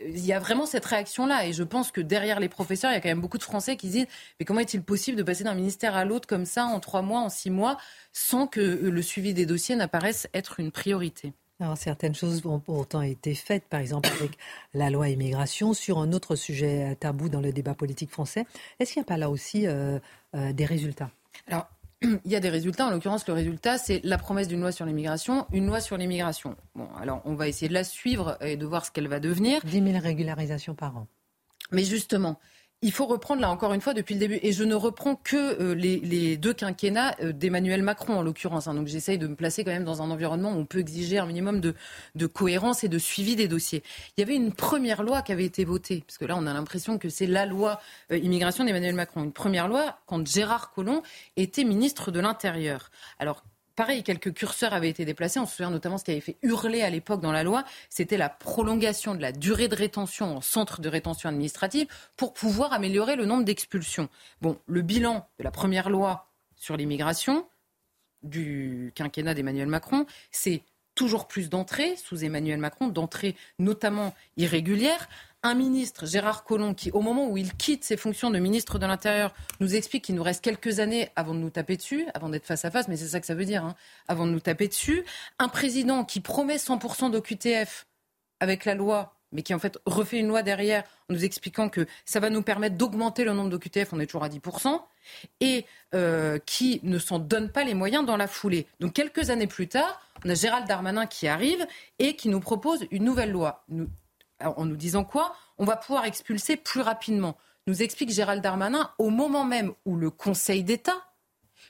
il y a vraiment cette réaction-là. Et je pense que derrière les professeurs, il y a quand même beaucoup de Français qui disent Mais comment est-il possible de passer d'un ministère à l'autre comme ça en trois mois, en six mois, sans que le suivi des dossiers n'apparaisse être une priorité? Alors, certaines choses ont pourtant été faites, par exemple avec la loi immigration, sur un autre sujet tabou dans le débat politique français. Est-ce qu'il n'y a pas là aussi euh, euh, des résultats? Alors, il y a des résultats. En l'occurrence, le résultat, c'est la promesse d'une loi sur l'immigration, une loi sur l'immigration. Bon, alors on va essayer de la suivre et de voir ce qu'elle va devenir. 10 000 régularisations par an. Mais justement, il faut reprendre là encore une fois depuis le début. Et je ne reprends que euh, les, deux quinquennats euh, d'Emmanuel Macron en l'occurrence. Hein. Donc j'essaye de me placer quand même dans un environnement où on peut exiger un minimum de, cohérence et de suivi des dossiers. Il y avait une première loi qui avait été votée, parce que là on a l'impression que c'est la loi euh, immigration d'Emmanuel Macron. Une première loi quand Gérard Collomb était ministre de l'Intérieur. Alors pareil, quelques curseurs avaient été déplacés. On se souvient notamment ce qui avait fait hurler à l'époque dans la loi, c'était la prolongation de la durée de rétention en centre de rétention administrative pour pouvoir améliorer le nombre d'expulsions. Bon, le bilan de la première loi sur l'immigration du quinquennat d'Emmanuel Macron, c'est toujours plus d'entrées sous Emmanuel Macron, d'entrées notamment irrégulières, un ministre, Gérard Collomb, qui, au moment où il quitte ses fonctions de ministre de l'Intérieur, nous explique qu'il nous reste quelques années avant de nous taper dessus, avant d'être face à face, mais c'est ça que ça veut dire, hein, avant de nous taper dessus. Un président qui promet 100% d'OQTF avec la loi, mais qui en fait refait une loi derrière en nous expliquant que ça va nous permettre d'augmenter le nombre d'OQTF, on est toujours à 10%, et euh, qui ne s'en donne pas les moyens dans la foulée. Donc quelques années plus tard, on a Gérald Darmanin qui arrive et qui nous propose une nouvelle loi en nous disant quoi On va pouvoir expulser plus rapidement. Nous explique Gérald Darmanin au moment même où le Conseil d'État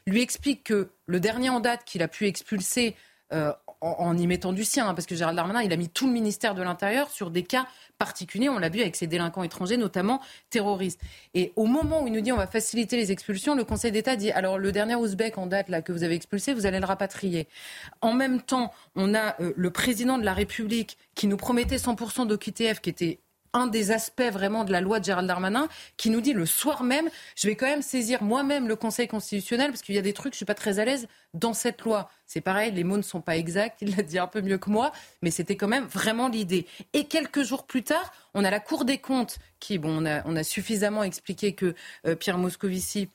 lui explique que le dernier en date qu'il a pu expulser euh, en, y mettant du sien, hein, parce que Gérald Darmanin, il a mis tout le ministère de l'Intérieur sur des cas particuliers, on l'a vu avec ces délinquants étrangers, notamment terroristes. Et au moment où il nous dit on va faciliter les expulsions, le Conseil d'État dit alors le dernier Ouzbek en date là que vous avez expulsé, vous allez le rapatrier. En même temps, on a euh, le président de la République qui nous promettait 100% d'OQTF, qui était un des aspects vraiment de la loi de Gérald Darmanin qui nous dit le soir même, je vais quand même saisir moi-même le Conseil constitutionnel parce qu'il y a des trucs, je suis pas très à l'aise dans cette loi. C'est pareil, les mots ne sont pas exacts, il l'a dit un peu mieux que moi, mais c'était quand même vraiment l'idée. Et quelques jours plus tard, on a la Cour des comptes qui, bon, on a, on a suffisamment expliqué que euh, Pierre Moscovici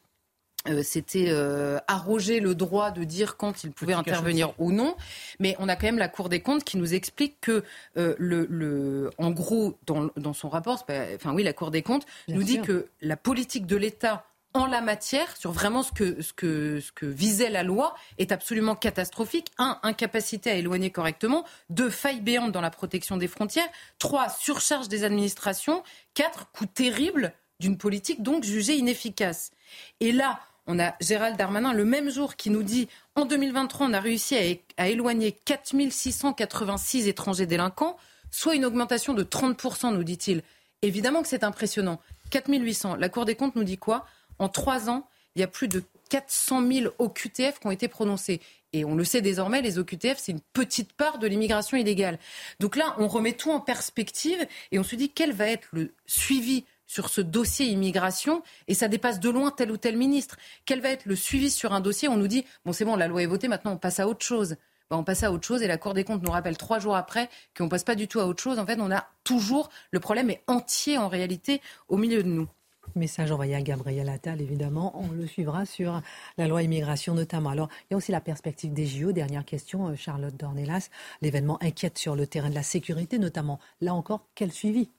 euh, c'était euh, arroger le droit de dire quand il pouvait intervenir ou non. Mais on a quand même la Cour des comptes qui nous explique que, euh, le, en gros, dans, son rapport, enfin oui, la Cour des comptes nous dit que la politique de l'État en la matière, sur vraiment ce que, ce, que, ce que visait la loi, est absolument catastrophique. Un, incapacité à éloigner correctement. Deux, faille béante dans la protection des frontières. Trois, surcharge des administrations. Quatre, coût terrible d'une politique donc jugée inefficace. Et là, on a Gérald Darmanin le même jour qui nous dit en 2023, on a réussi à, éloigner 4686 étrangers délinquants, soit une augmentation de 30%, nous dit-il. Évidemment que c'est impressionnant. 4800. La Cour des comptes nous dit quoi? En trois ans, il y a plus de 400 000 OQTF qui ont été prononcés. Et on le sait désormais, les OQTF, c'est une petite part de l'immigration illégale. Donc là, on remet tout en perspective et on se dit quel va être le suivi sur ce dossier immigration et ça dépasse de loin tel ou tel ministre. Quel va être le suivi sur un dossier? On nous dit, bon c'est bon, la loi est votée, maintenant on passe à autre chose. Ben, on passe à autre chose et la Cour des comptes nous rappelle trois jours après qu'on ne passe pas du tout à autre chose. En fait, on a toujours, le problème est entier en réalité au milieu de nous. Message envoyé à Gabriel Attal, évidemment. On le suivra sur la loi immigration notamment. Alors, il y a aussi la perspective des JO. Dernière question, euh, Charlotte Dornelas. L'événement inquiète sur le terrain de la sécurité, notamment. Là encore, quel suivi?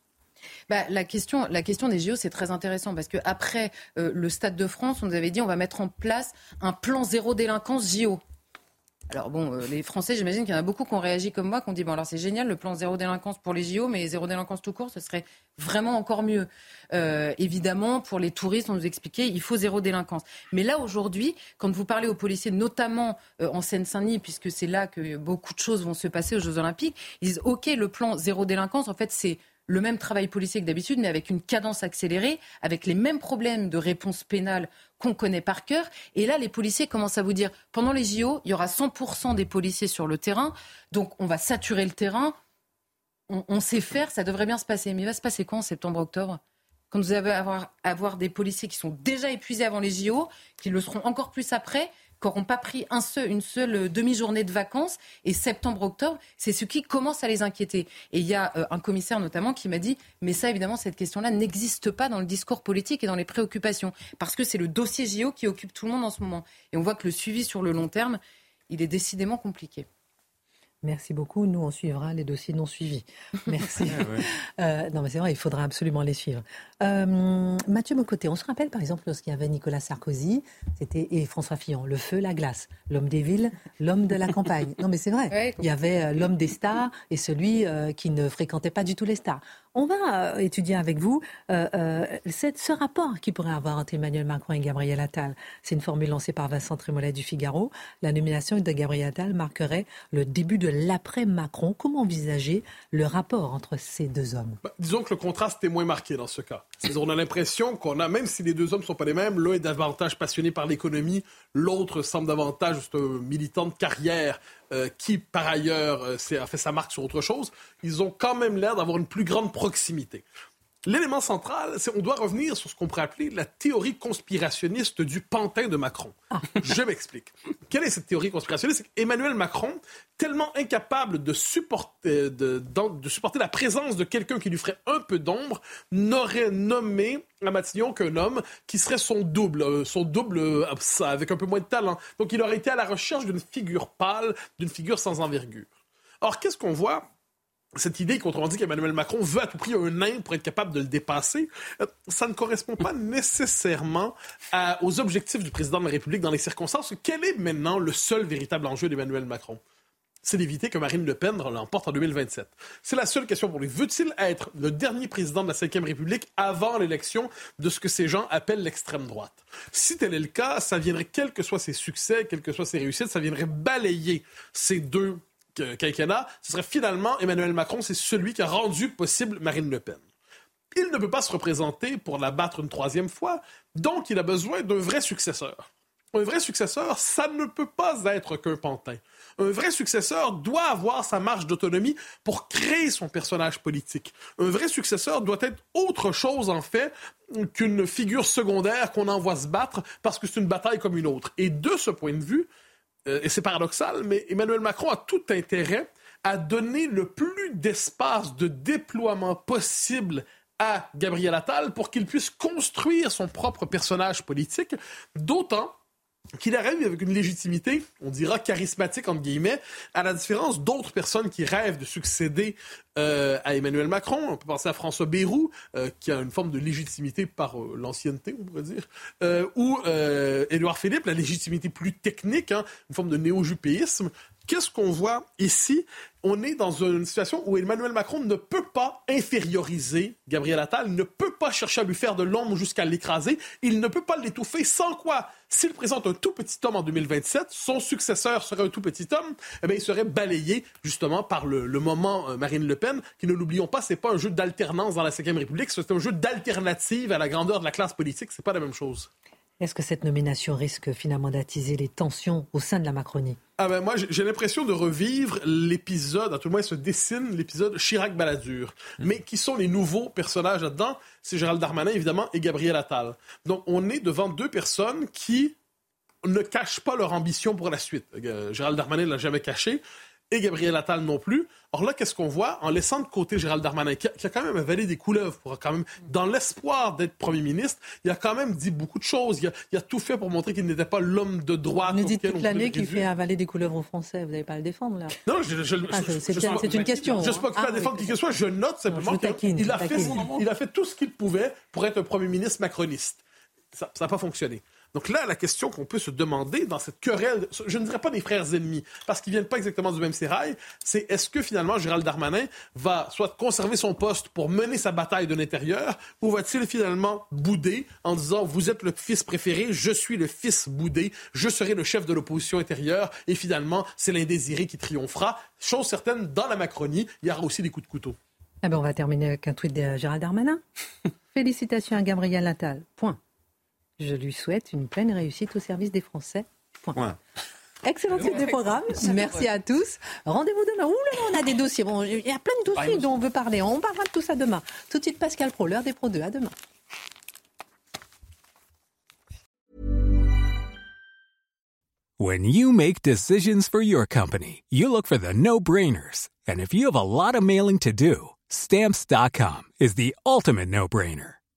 Bah, la, question, des JO, c'est très intéressant parce qu'après euh, le Stade de France, on nous avait dit on va mettre en place un plan zéro délinquance JO. Alors bon, euh, les Français, j'imagine qu'il y en a beaucoup qui ont réagi comme moi, qui ont dit bon alors c'est génial le plan zéro délinquance pour les JO, mais zéro délinquance tout court, ce serait vraiment encore mieux. Euh, évidemment, pour les touristes, on nous expliquait il faut zéro délinquance. Mais là aujourd'hui, quand vous parlez aux policiers, notamment en Seine-Saint-Denis, puisque c'est là que beaucoup de choses vont se passer aux Jeux Olympiques, ils disent ok le plan zéro délinquance, en fait c'est le même travail policier que d'habitude, mais avec une cadence accélérée, avec les mêmes problèmes de réponse pénale qu'on connaît par cœur. Et là, les policiers commencent à vous dire, pendant les JO, il y aura 100% des policiers sur le terrain, donc on va saturer le terrain, on, sait faire, ça devrait bien se passer. Mais il va se passer en septembre-octobre quand vous allez avoir, avoir des policiers qui sont déjà épuisés avant les JO, qui le seront encore plus après, n'auront pas pris une seule euh, demi-journée de vacances. Et septembre-octobre, c'est ce qui commence à les inquiéter. Et il y a euh, un commissaire notamment qui m'a dit, mais ça évidemment, cette question-là n'existe pas dans le discours politique et dans les préoccupations, parce que c'est le dossier JO qui occupe tout le monde en ce moment. Et on voit que le suivi sur le long terme, il est décidément compliqué. Merci beaucoup. Nous, on suivra les dossiers non suivis. Merci. Ah euh, non, mais c'est vrai, il faudra absolument les suivre. Euh, Mathieu Mocoté, on se rappelle par exemple lorsqu'il y avait Nicolas Sarkozy c'était, et François Fillon, le feu, la glace, l'homme des villes, l'homme de la campagne. Non, mais c'est vrai. il y avait euh, l'homme des stars et celui qui ne fréquentait pas du tout les stars. On va étudier avec vous ce rapport qui pourrait avoir entre Emmanuel Macron et Gabriel Attal. C'est une formule lancée par Vincent Trémollet du Figaro. La nomination de Gabriel Attal marquerait le début de l'après-Macron. Comment envisager le rapport entre ces deux hommes? Bah, Disons que le contraste est moins marqué dans ce cas. On a l'impression qu'on a, même si les deux hommes ne sont pas les mêmes, l'un est davantage passionné par l'économie, l'autre semble davantage militant de carrière euh, qui, par ailleurs, euh, a fait sa marque sur autre chose. Ils ont quand même l'air d'avoir une plus grande proximité. L'élément central, c'est qu'on doit revenir sur ce qu'on pourrait appeler la théorie conspirationniste du pantin de Macron. Ah. Je m'explique. Quelle est cette théorie conspirationniste? Emmanuel Macron, tellement incapable de supporter, de, de supporter la présence de quelqu'un qui lui ferait un peu d'ombre, n'aurait nommé à Matignon qu'un homme qui serait son double, euh, son double euh, avec un peu moins de talent. Donc il aurait été à la recherche d'une figure pâle, d'une figure sans envergure. Or, qu'est-ce qu'on voit? Cette idée qu'on dit qu'Emmanuel Macron veut à tout prix un nain pour être capable de le dépasser, euh, ça ne correspond pas nécessairement aux objectifs du président de la République dans les circonstances. Quel est maintenant le seul véritable enjeu d'Emmanuel Macron? c'est d'éviter que Marine Le Pen l'emporte en 2027. C'est la seule question pour lui. Veut-il être le dernier président de la Ve République avant l'élection de ce que ces gens appellent l'extrême droite? Si tel est le cas, ça viendrait, quels que soient ses succès, quelles que soient ses réussites, ça viendrait balayer ces deux quinquennats. Ce serait finalement Emmanuel Macron, c'est celui qui a rendu possible Marine Le Pen. Il ne peut pas se représenter pour la battre une troisième fois, donc il a besoin d'un vrai successeur. Un vrai successeur, ça ne peut pas être qu'un pantin. Un vrai successeur doit avoir sa marge d'autonomie pour créer son personnage politique. Un vrai successeur doit être autre chose, en fait, qu'une figure secondaire qu'on envoie se battre parce que c'est une bataille comme une autre. Et de ce point de vue, euh, et c'est paradoxal, mais Emmanuel Macron a tout intérêt à donner le plus d'espace de déploiement possible à Gabriel Attal pour qu'il puisse construire son propre personnage politique, d'autant qu'il arrive avec une légitimité, on dira charismatique entre guillemets, à la différence d'autres personnes qui rêvent de succéder euh, à Emmanuel Macron. On peut penser à François Bayrou, euh, qui a une forme de légitimité par euh, l'ancienneté, on pourrait dire, ou Édouard Philippe, la légitimité plus technique, hein, une forme de néo-jupéisme. Qu'est-ce qu'on voit ici? On est dans une situation où Emmanuel Macron ne peut pas inférioriser Gabriel Attal, ne peut pas chercher à lui faire de l'ombre jusqu'à l'écraser, il ne peut pas l'étouffer, sans quoi, s'il présente un tout petit homme en 2027, son successeur serait un tout petit homme, eh bien, il serait balayé justement par le, moment euh, Marine Le Pen, qui ne l'oublions pas, c'est pas un jeu d'alternance dans la Ve République, c'est un jeu d'alternative à la grandeur de la classe politique, c'est pas la même chose. Est-ce que cette nomination risque finalement d'attiser les tensions au sein de la Macronie? Ah ben moi, j'ai l'impression de revivre l'épisode, à tout le moins se dessine l'épisode Chirac-Balladur. Mm. Mais qui sont les nouveaux personnages là-dedans? C'est Gérald Darmanin, évidemment, et Gabriel Attal. Donc on est devant deux personnes qui ne cachent pas leur ambition pour la suite. Euh, Gérald Darmanin ne l'a jamais caché et Gabriel Attal non plus. Or là, qu'est-ce qu'on voit? En laissant de côté Gérald Darmanin, qui a, quand même avalé des couleuvres pour quand même, dans l'espoir d'être premier ministre, il a quand même dit beaucoup de choses. Il a, tout fait pour montrer qu'il n'était pas l'homme de droite. Vous dites toute l'année qu'il fait avaler des couleuvres aux Français. Vous n'allez pas le défendre là Non, je, ah, c'est une question. Je ne suis pas à défendre qui que ce soit. Je note simplement qu'il a, fait, il a fait tout ce qu'il pouvait pour être un premier ministre macroniste. Ça n'a pas fonctionné. Donc là, la question qu'on peut se demander dans cette querelle, je ne dirais pas des frères ennemis, parce qu'ils viennent pas exactement du même sérail, c'est est-ce que finalement Gérald Darmanin va soit conserver son poste pour mener sa bataille de l'intérieur, ou va-t-il finalement bouder en disant vous êtes le fils préféré, je suis le fils boudé, je serai le chef de l'opposition intérieure, et finalement c'est l'indésiré qui triomphera? Chose certaine, dans la Macronie, il y aura aussi des coups de couteau. Ah ben on va terminer avec un tweet de Gérald Darmanin. Félicitations à Gabriel Attal. Point. Je lui souhaite une pleine réussite au service des Français. Point. Excellent type de programme. Merci à tous. Rendez-vous demain. Ouh là, on a des dossiers. Bon, il y a plein de dossiers dont on veut parler. On parlera de tout ça demain. Tout de suite, Pascal Pro, l'heure des Pro 2. À demain. When you make decisions for your company, you look for the no-brainers. And if you have a lot of mailing to do, stamps.com is the ultimate no-brainer.